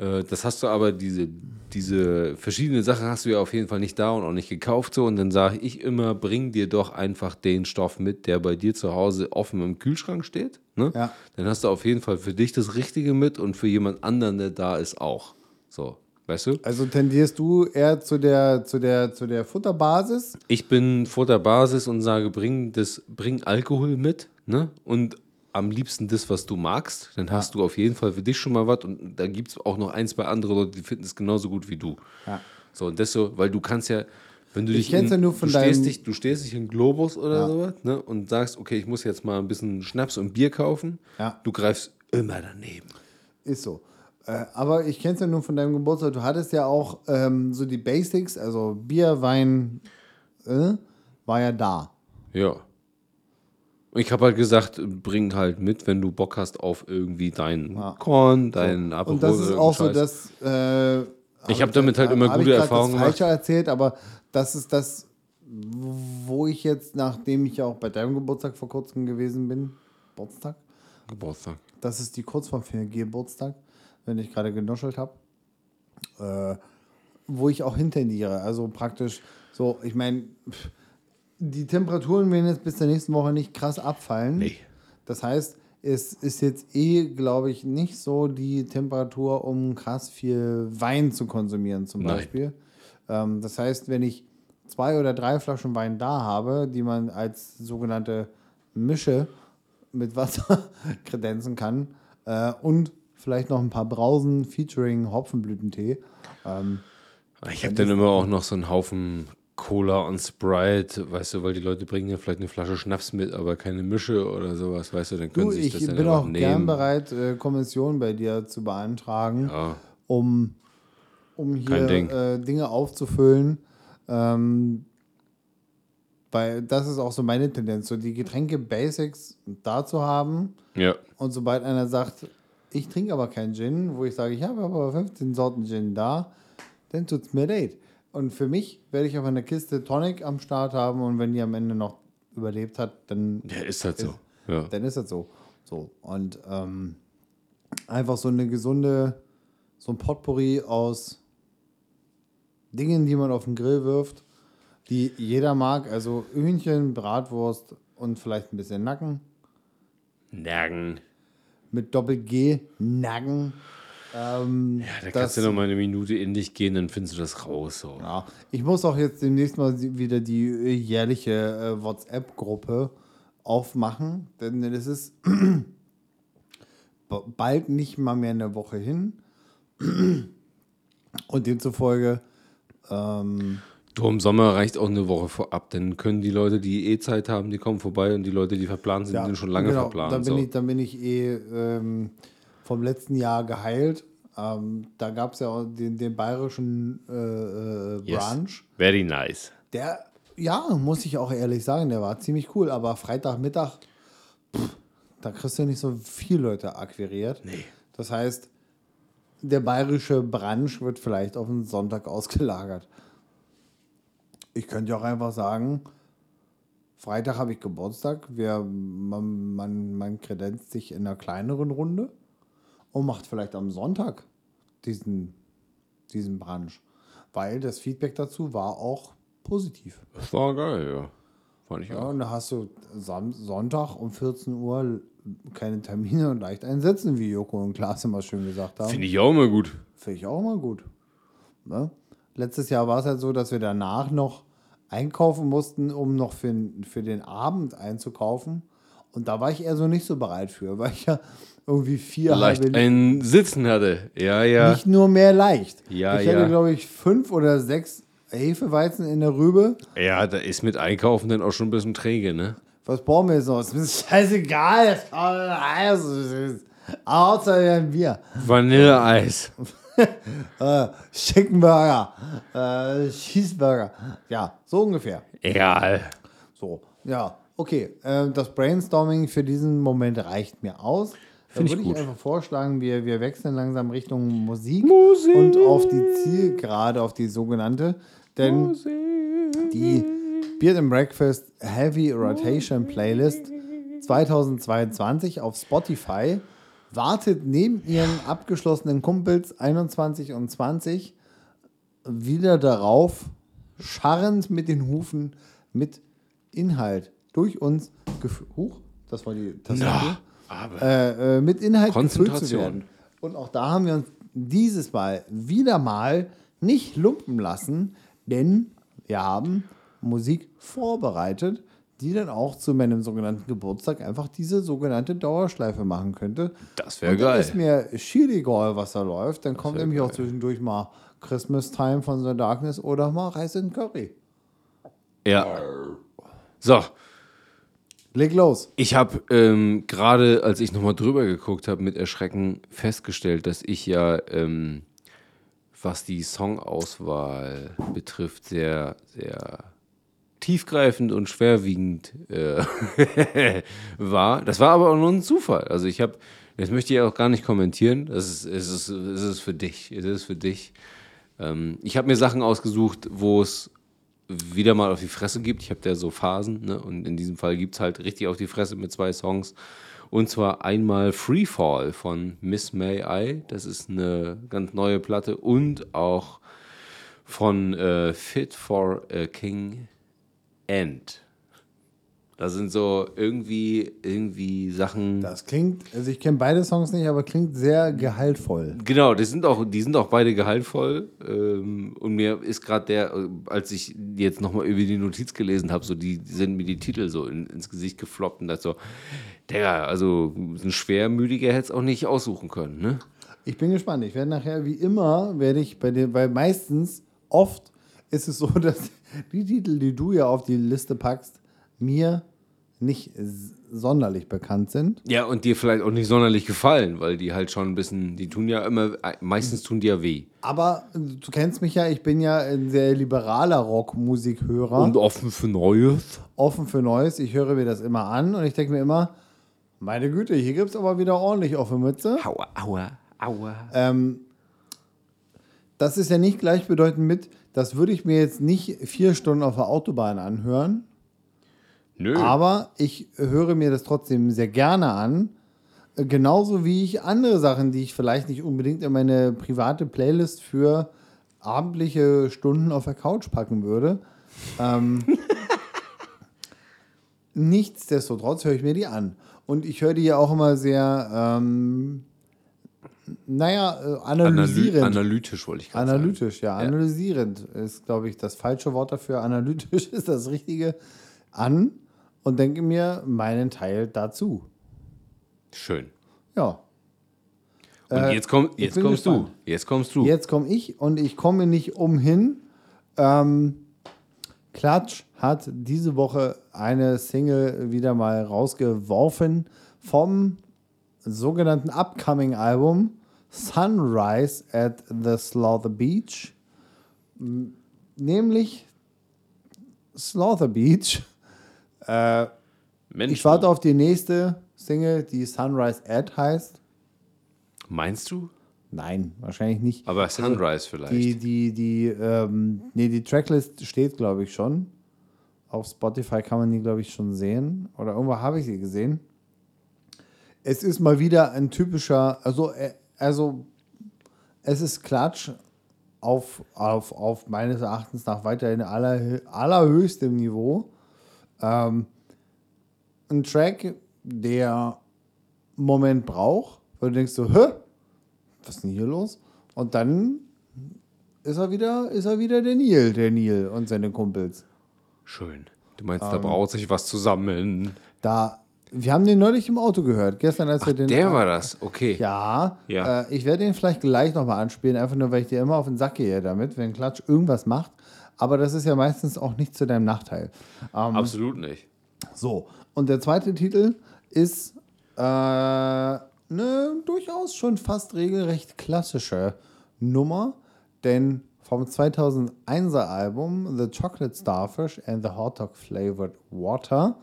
Äh, das hast du aber, diese, diese verschiedenen Sachen hast du ja auf jeden Fall nicht da und auch nicht gekauft so und dann sage ich immer, bring dir doch einfach den Stoff mit, der bei dir zu Hause offen im Kühlschrank steht, ne? Ja. Dann hast du auf jeden Fall für dich das Richtige mit und für jemand anderen, der da ist, auch. So, weißt du? Also tendierst du eher zu der, zu der, zu der Futterbasis? Ich bin vor der Basis und sage, bring, das, bring Alkohol mit, ne? Und am liebsten das, was du magst. Dann hast du auf jeden Fall für dich schon mal was. Und da gibt es auch noch ein, zwei andere Leute, die finden es genauso gut wie du. Ja. So, und das so, weil du kannst ja, wenn du Ich dich. in- ja du, stehst dich, du stehst dich in Globus oder Ja. sowas, ne? Und sagst, okay, ich muss jetzt mal ein bisschen Schnaps und Bier kaufen. Ja. Du greifst immer daneben. Ist so. Äh, aber ich kenne es ja nur von deinem Geburtstag. Du hattest ja auch ähm, so die Basics, also Bier, Wein, äh, war ja da. Ja. Ich habe halt gesagt, bring halt mit, wenn du Bock hast auf irgendwie deinen Ja. Korn, deinen Aperol. Und das ist auch so, dass. Äh, Ich hab damit halt immer hab gute ich Erfahrungen das Falsche erzählt, aber das ist das, wo ich jetzt, nachdem ich ja auch bei deinem Geburtstag vor kurzem gewesen bin, Geburtstag, Geburtstag. das ist die Kurzform für Geburtstag, wenn ich gerade genuschelt habe, äh, wo ich auch hintendiere. Also praktisch so, ich meine, die Temperaturen werden jetzt bis zur nächsten Woche nicht krass abfallen. Nee. Das heißt, es ist jetzt eh, glaube ich, nicht so die Temperatur, um krass viel Wein zu konsumieren, zum Nein. Beispiel. Ähm, das heißt, wenn ich zwei oder drei Flaschen Wein da habe, die man als sogenannte Mische mit Wasser kredenzen kann äh, und vielleicht noch ein paar Brausen featuring Hopfenblütentee. Ähm, Ich habe dann immer auch noch so einen Haufen Cola und Sprite, weißt du, weil die Leute bringen ja vielleicht eine Flasche Schnaps mit, aber keine Mische oder sowas, weißt du, dann können du, sie sich ich das dann bin einfach auch nehmen. gern bereit, äh, Kommission bei dir zu beantragen. Ja. um, um hier äh, Dinge aufzufüllen. Ähm, weil das ist auch so meine Tendenz, so die Getränke Basics da zu haben. ja. Und sobald einer sagt, ich trinke aber keinen Gin, wo ich sage, ich habe aber 15 Sorten Gin da, dann tut es mir leid. Und für mich werde ich auf einer Kiste Tonic am Start haben und wenn die am Ende noch überlebt hat, dann, Ja, ist halt so. Ja. dann ist das so. so. Und ähm, einfach so eine gesunde, so ein Potpourri aus Dingen, die man auf den Grill wirft, die jeder mag. Also Hühnchen, Bratwurst und vielleicht ein bisschen Nacken. Nagen. Mit Doppel-G, Nacken. Ähm, Ja, da das- kannst du noch mal eine Minute in dich gehen, dann findest du das raus. So. Ja, ich muss auch jetzt demnächst mal wieder die äh, jährliche äh, WhatsApp-Gruppe aufmachen, denn es ist bald nicht mal mehr eine Woche hin. Und demzufolge, ähm, Du, im Sommer reicht auch eine Woche vorab, dann können die Leute, die eh Zeit haben, die kommen vorbei und die Leute, die verplant sind, die sind schon lange genau, verplant. Dann bin, so. ich, dann bin ich eh ähm, vom letzten Jahr geheilt. Ähm, da gab es ja auch den, den bayerischen äh, äh, Yes. Brunch. Very nice. Der, ja, muss ich auch ehrlich sagen, der war ziemlich cool, aber Freitagmittag, pff, da kriegst du nicht so viele Leute akquiriert. Nee. Das heißt, der bayerische Brunch wird vielleicht auf den Sonntag ausgelagert. Ich könnte ja auch einfach sagen, Freitag habe ich Geburtstag, wir, man, man, man kredenzt sich in einer kleineren Runde und macht vielleicht am Sonntag diesen, diesen Brunch. Weil das Feedback dazu war auch positiv. Das war geil, ja. Fand ich Ja, auch. und da hast du Sam Sonntag um 14 Uhr keine Termine und leicht einsetzen, wie Joko und Klaas immer schön gesagt haben. Finde ich auch immer gut. Finde ich auch mal gut. Ne? Letztes Jahr war es halt so, dass wir danach noch einkaufen mussten, um noch für, für den Abend einzukaufen. Und da war ich eher so nicht so bereit für, weil ich ja irgendwie vier Leicht halbe ein Sitzen hatte. Ja, ja. nicht nur mehr leicht. Ja, ich ja. hatte, glaube ich, fünf oder sechs Hefeweizen in der Rübe. Ja, da ist mit Einkaufen dann auch schon ein bisschen träge, ne? Was brauchen wir jetzt noch? Ist mir scheißegal. Hauptsache ein Bier. Vanilleeis. Äh, Chickenburger. Äh, Cheeseburger. Ja, so ungefähr. Egal. So, ja, okay. Äh, das Brainstorming für diesen Moment reicht mir aus. Da Find ich würde ich gut. einfach vorschlagen, wir, wir wechseln langsam Richtung Musik, und auf die Zielgerade, auf die sogenannte. Denn die Beard and Breakfast Heavy Rotation Playlist 2022 auf Spotify wartet neben ihren abgeschlossenen Kumpels 21 und 20 wieder darauf, scharrend mit den Hufen, mit Inhalt durch uns Huch, das war die Tastatur. Äh, äh, mit Inhalt gefüllt zu werden. Und auch da haben wir uns dieses Mal wieder mal nicht lumpen lassen, denn wir haben Musik vorbereitet, die dann auch zu meinem sogenannten Geburtstag einfach diese sogenannte Dauerschleife machen könnte. Das wär Und dann geil. ist mir schier egal, was da läuft. Dann kommt wär nämlich auch geil. zwischendurch mal Christmas Time von The Darkness oder mal Reis in Curry. ja. So, Leg los. ich habe ähm, gerade, als ich nochmal drüber geguckt habe, mit Erschrecken festgestellt, dass ich ja, ähm, was die Songauswahl betrifft, sehr, sehr tiefgreifend und schwerwiegend äh, war. Das war aber auch nur ein Zufall. Also ich habe, das möchte ich auch gar nicht kommentieren. Das ist, es ist, es ist für dich. Es ist für dich. Ähm, ich habe mir Sachen ausgesucht, wo es wieder mal auf die Fresse gibt. Ich habe da so Phasen, ne? Und in diesem Fall gibt es halt richtig auf die Fresse mit zwei Songs. Und zwar einmal Free Fall von Miss May I. Das ist eine ganz neue Platte. Und auch von äh, Fit for a King End. Das sind so irgendwie, irgendwie Sachen. Das klingt, also ich kenne beide Songs nicht, aber klingt sehr gehaltvoll. Genau, die sind auch, die sind auch beide gehaltvoll. Ähm, und mir ist gerade der, als ich jetzt nochmal über die Notiz gelesen habe, so die sind mir die Titel so in, ins Gesicht gefloppt und dachte so, der, also ein schwermütiger hätte es auch nicht aussuchen können, ne? Ich bin gespannt. Ich werde nachher, wie immer, werde ich bei dir, weil meistens, oft ist es so, dass die Titel, die du ja auf die Liste packst, mir nicht sonderlich bekannt sind. Ja, und dir vielleicht auch nicht sonderlich gefallen, weil die halt schon ein bisschen, die tun ja immer, meistens tun die ja weh. Aber äh, du kennst mich ja, ich bin ja ein sehr liberaler Rockmusikhörer. Und offen für Neues. offen für Neues. Ich höre mir das immer an und ich denke mir immer, Meine Güte, hier gibt es aber wieder ordentlich die Mütze. Aua, aua, aua. Ähm, das ist ja nicht gleichbedeutend mit, das würde ich mir jetzt nicht vier Stunden auf der Autobahn anhören, Nö. aber ich höre mir das trotzdem sehr gerne an. Äh, Genauso wie ich andere Sachen, die ich vielleicht nicht unbedingt in meine private Playlist für abendliche Stunden auf der Couch packen würde. Ähm, nichtsdestotrotz höre ich mir die an. Und ich höre die ja auch immer sehr, ähm, naja, äh, Analy analysierend. analytisch wollte ich gerade sagen. Analytisch, ja. Analysierend ist, glaube ich, das falsche Wort dafür. Analytisch ist das Richtige. An und denke mir meinen Teil dazu. Schön. Ja. Und Äh, jetzt, komm, jetzt kommst gespannt. du. Jetzt kommst du. Jetzt komme ich und ich komme nicht umhin. Ähm, Klatsch hat diese Woche eine Single wieder mal rausgeworfen vom sogenannten Upcoming-Album Sunrise at the Slaughter Beach. Nämlich Slaughter Beach. Äh, ich warte auf die nächste Single, die Sunrise at heißt. meinst du? Nein, wahrscheinlich nicht. Aber Sunrise vielleicht. Die, die, die, ähm, nee, die Tracklist steht, glaube ich, schon. Auf Spotify kann man die, glaube ich, schon sehen. Oder irgendwo habe ich sie gesehen. Es ist mal wieder ein typischer, also, äh, also es ist Klatsch auf, auf, auf meines Erachtens nach weiterhin aller, allerhöchstem Niveau. Ähm, ein Track, der einen Moment braucht, wo du denkst so, hä? Was ist denn hier los? Und dann ist er wieder, ist er wieder der Neil, der Neil und seine Kumpels. Schön. Du meinst, Ähm. da braucht sich was zusammen. Da, wir haben den neulich im Auto gehört. Gestern, als wir den. Der war das, okay. Ja, Ja. Äh, ich werde den vielleicht gleich nochmal anspielen, einfach nur, weil ich dir immer auf den Sack gehe damit, wenn Klatsch irgendwas macht. Aber das ist ja meistens auch nicht zu deinem Nachteil. Ähm, Absolut nicht. So, und der zweite Titel ist äh, eine durchaus schon fast regelrecht klassische Nummer, denn vom 2001er Album The Chocolate Starfish and the Hot Dog Flavored Water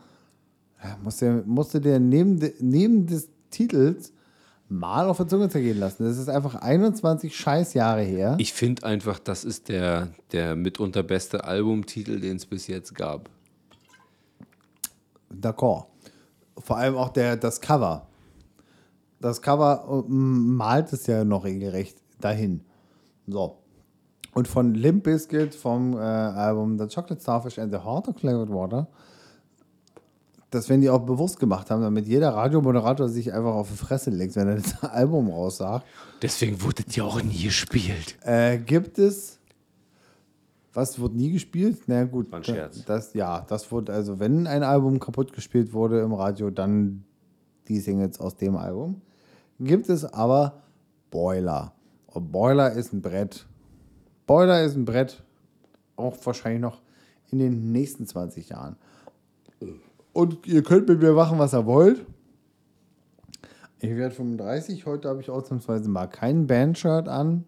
musste, musste der neben, de, neben des Titels mal auf der Zunge zergehen lassen. Das ist einfach 21 Scheißjahre her. Ich finde einfach, das ist der, der mitunter beste Albumtitel, den es bis jetzt gab. D'accord. Vor allem auch der, das Cover. Das Cover äh, malt es ja noch regelrecht dahin. So. Und von Limp Bizkit vom äh, Album The Chocolate Starfish and the Heart of Flavored Water, das werden die auch bewusst gemacht haben, damit jeder Radiomoderator sich einfach auf die Fresse legt, wenn er das Album raussagt. Deswegen wurde ja auch nie gespielt. Äh, gibt es. Was wird nie gespielt? Na gut. War ein Scherz. Das, ja, das wurde, also wenn ein Album kaputt gespielt wurde im Radio, dann die Singles aus dem Album. Gibt es aber Boiler. Und Boiler ist ein Brett. Boiler ist ein Brett. Auch wahrscheinlich noch in den nächsten 20 Jahren. Und ihr könnt mit mir machen, was ihr wollt. Ich werde 35. Heute habe ich ausnahmsweise mal kein Bandshirt an.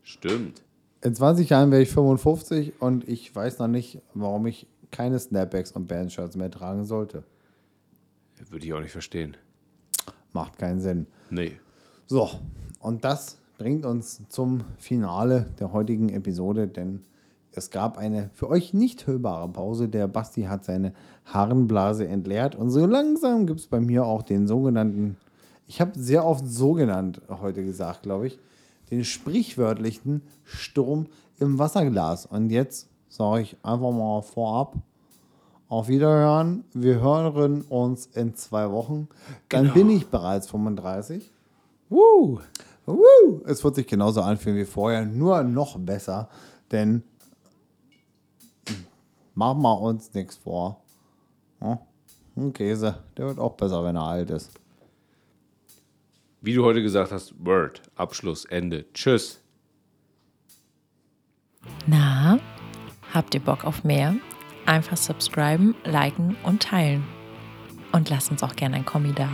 Stimmt. In 20 Jahren werde ich 55 und ich weiß noch nicht, warum ich keine Snapbacks und Bandshirts mehr tragen sollte. Würde ich auch nicht verstehen. Macht keinen Sinn. Nee. So, und das bringt uns zum Finale der heutigen Episode, denn es gab eine für euch nicht hörbare Pause. Der Basti hat seine Harnblase entleert und so langsam gibt es bei mir auch den sogenannten, ich habe sehr oft so genannt heute gesagt, glaube ich, den sprichwörtlichen Sturm im Wasserglas. Und jetzt sage ich einfach mal vorab, auf Wiederhören. Wir hören uns in zwei Wochen. Dann Genau. bin ich bereits 35. Woo! Woo! Es wird sich genauso anfühlen wie vorher, nur noch besser, denn machen wir uns nichts vor. Hm? Ein Käse, der wird auch besser, wenn er alt ist. Wie du heute gesagt hast, Word, Abschluss, Ende. Tschüss. Na, habt ihr Bock auf mehr? Einfach subscriben, liken und teilen. Und lasst uns auch gerne ein Kommi da.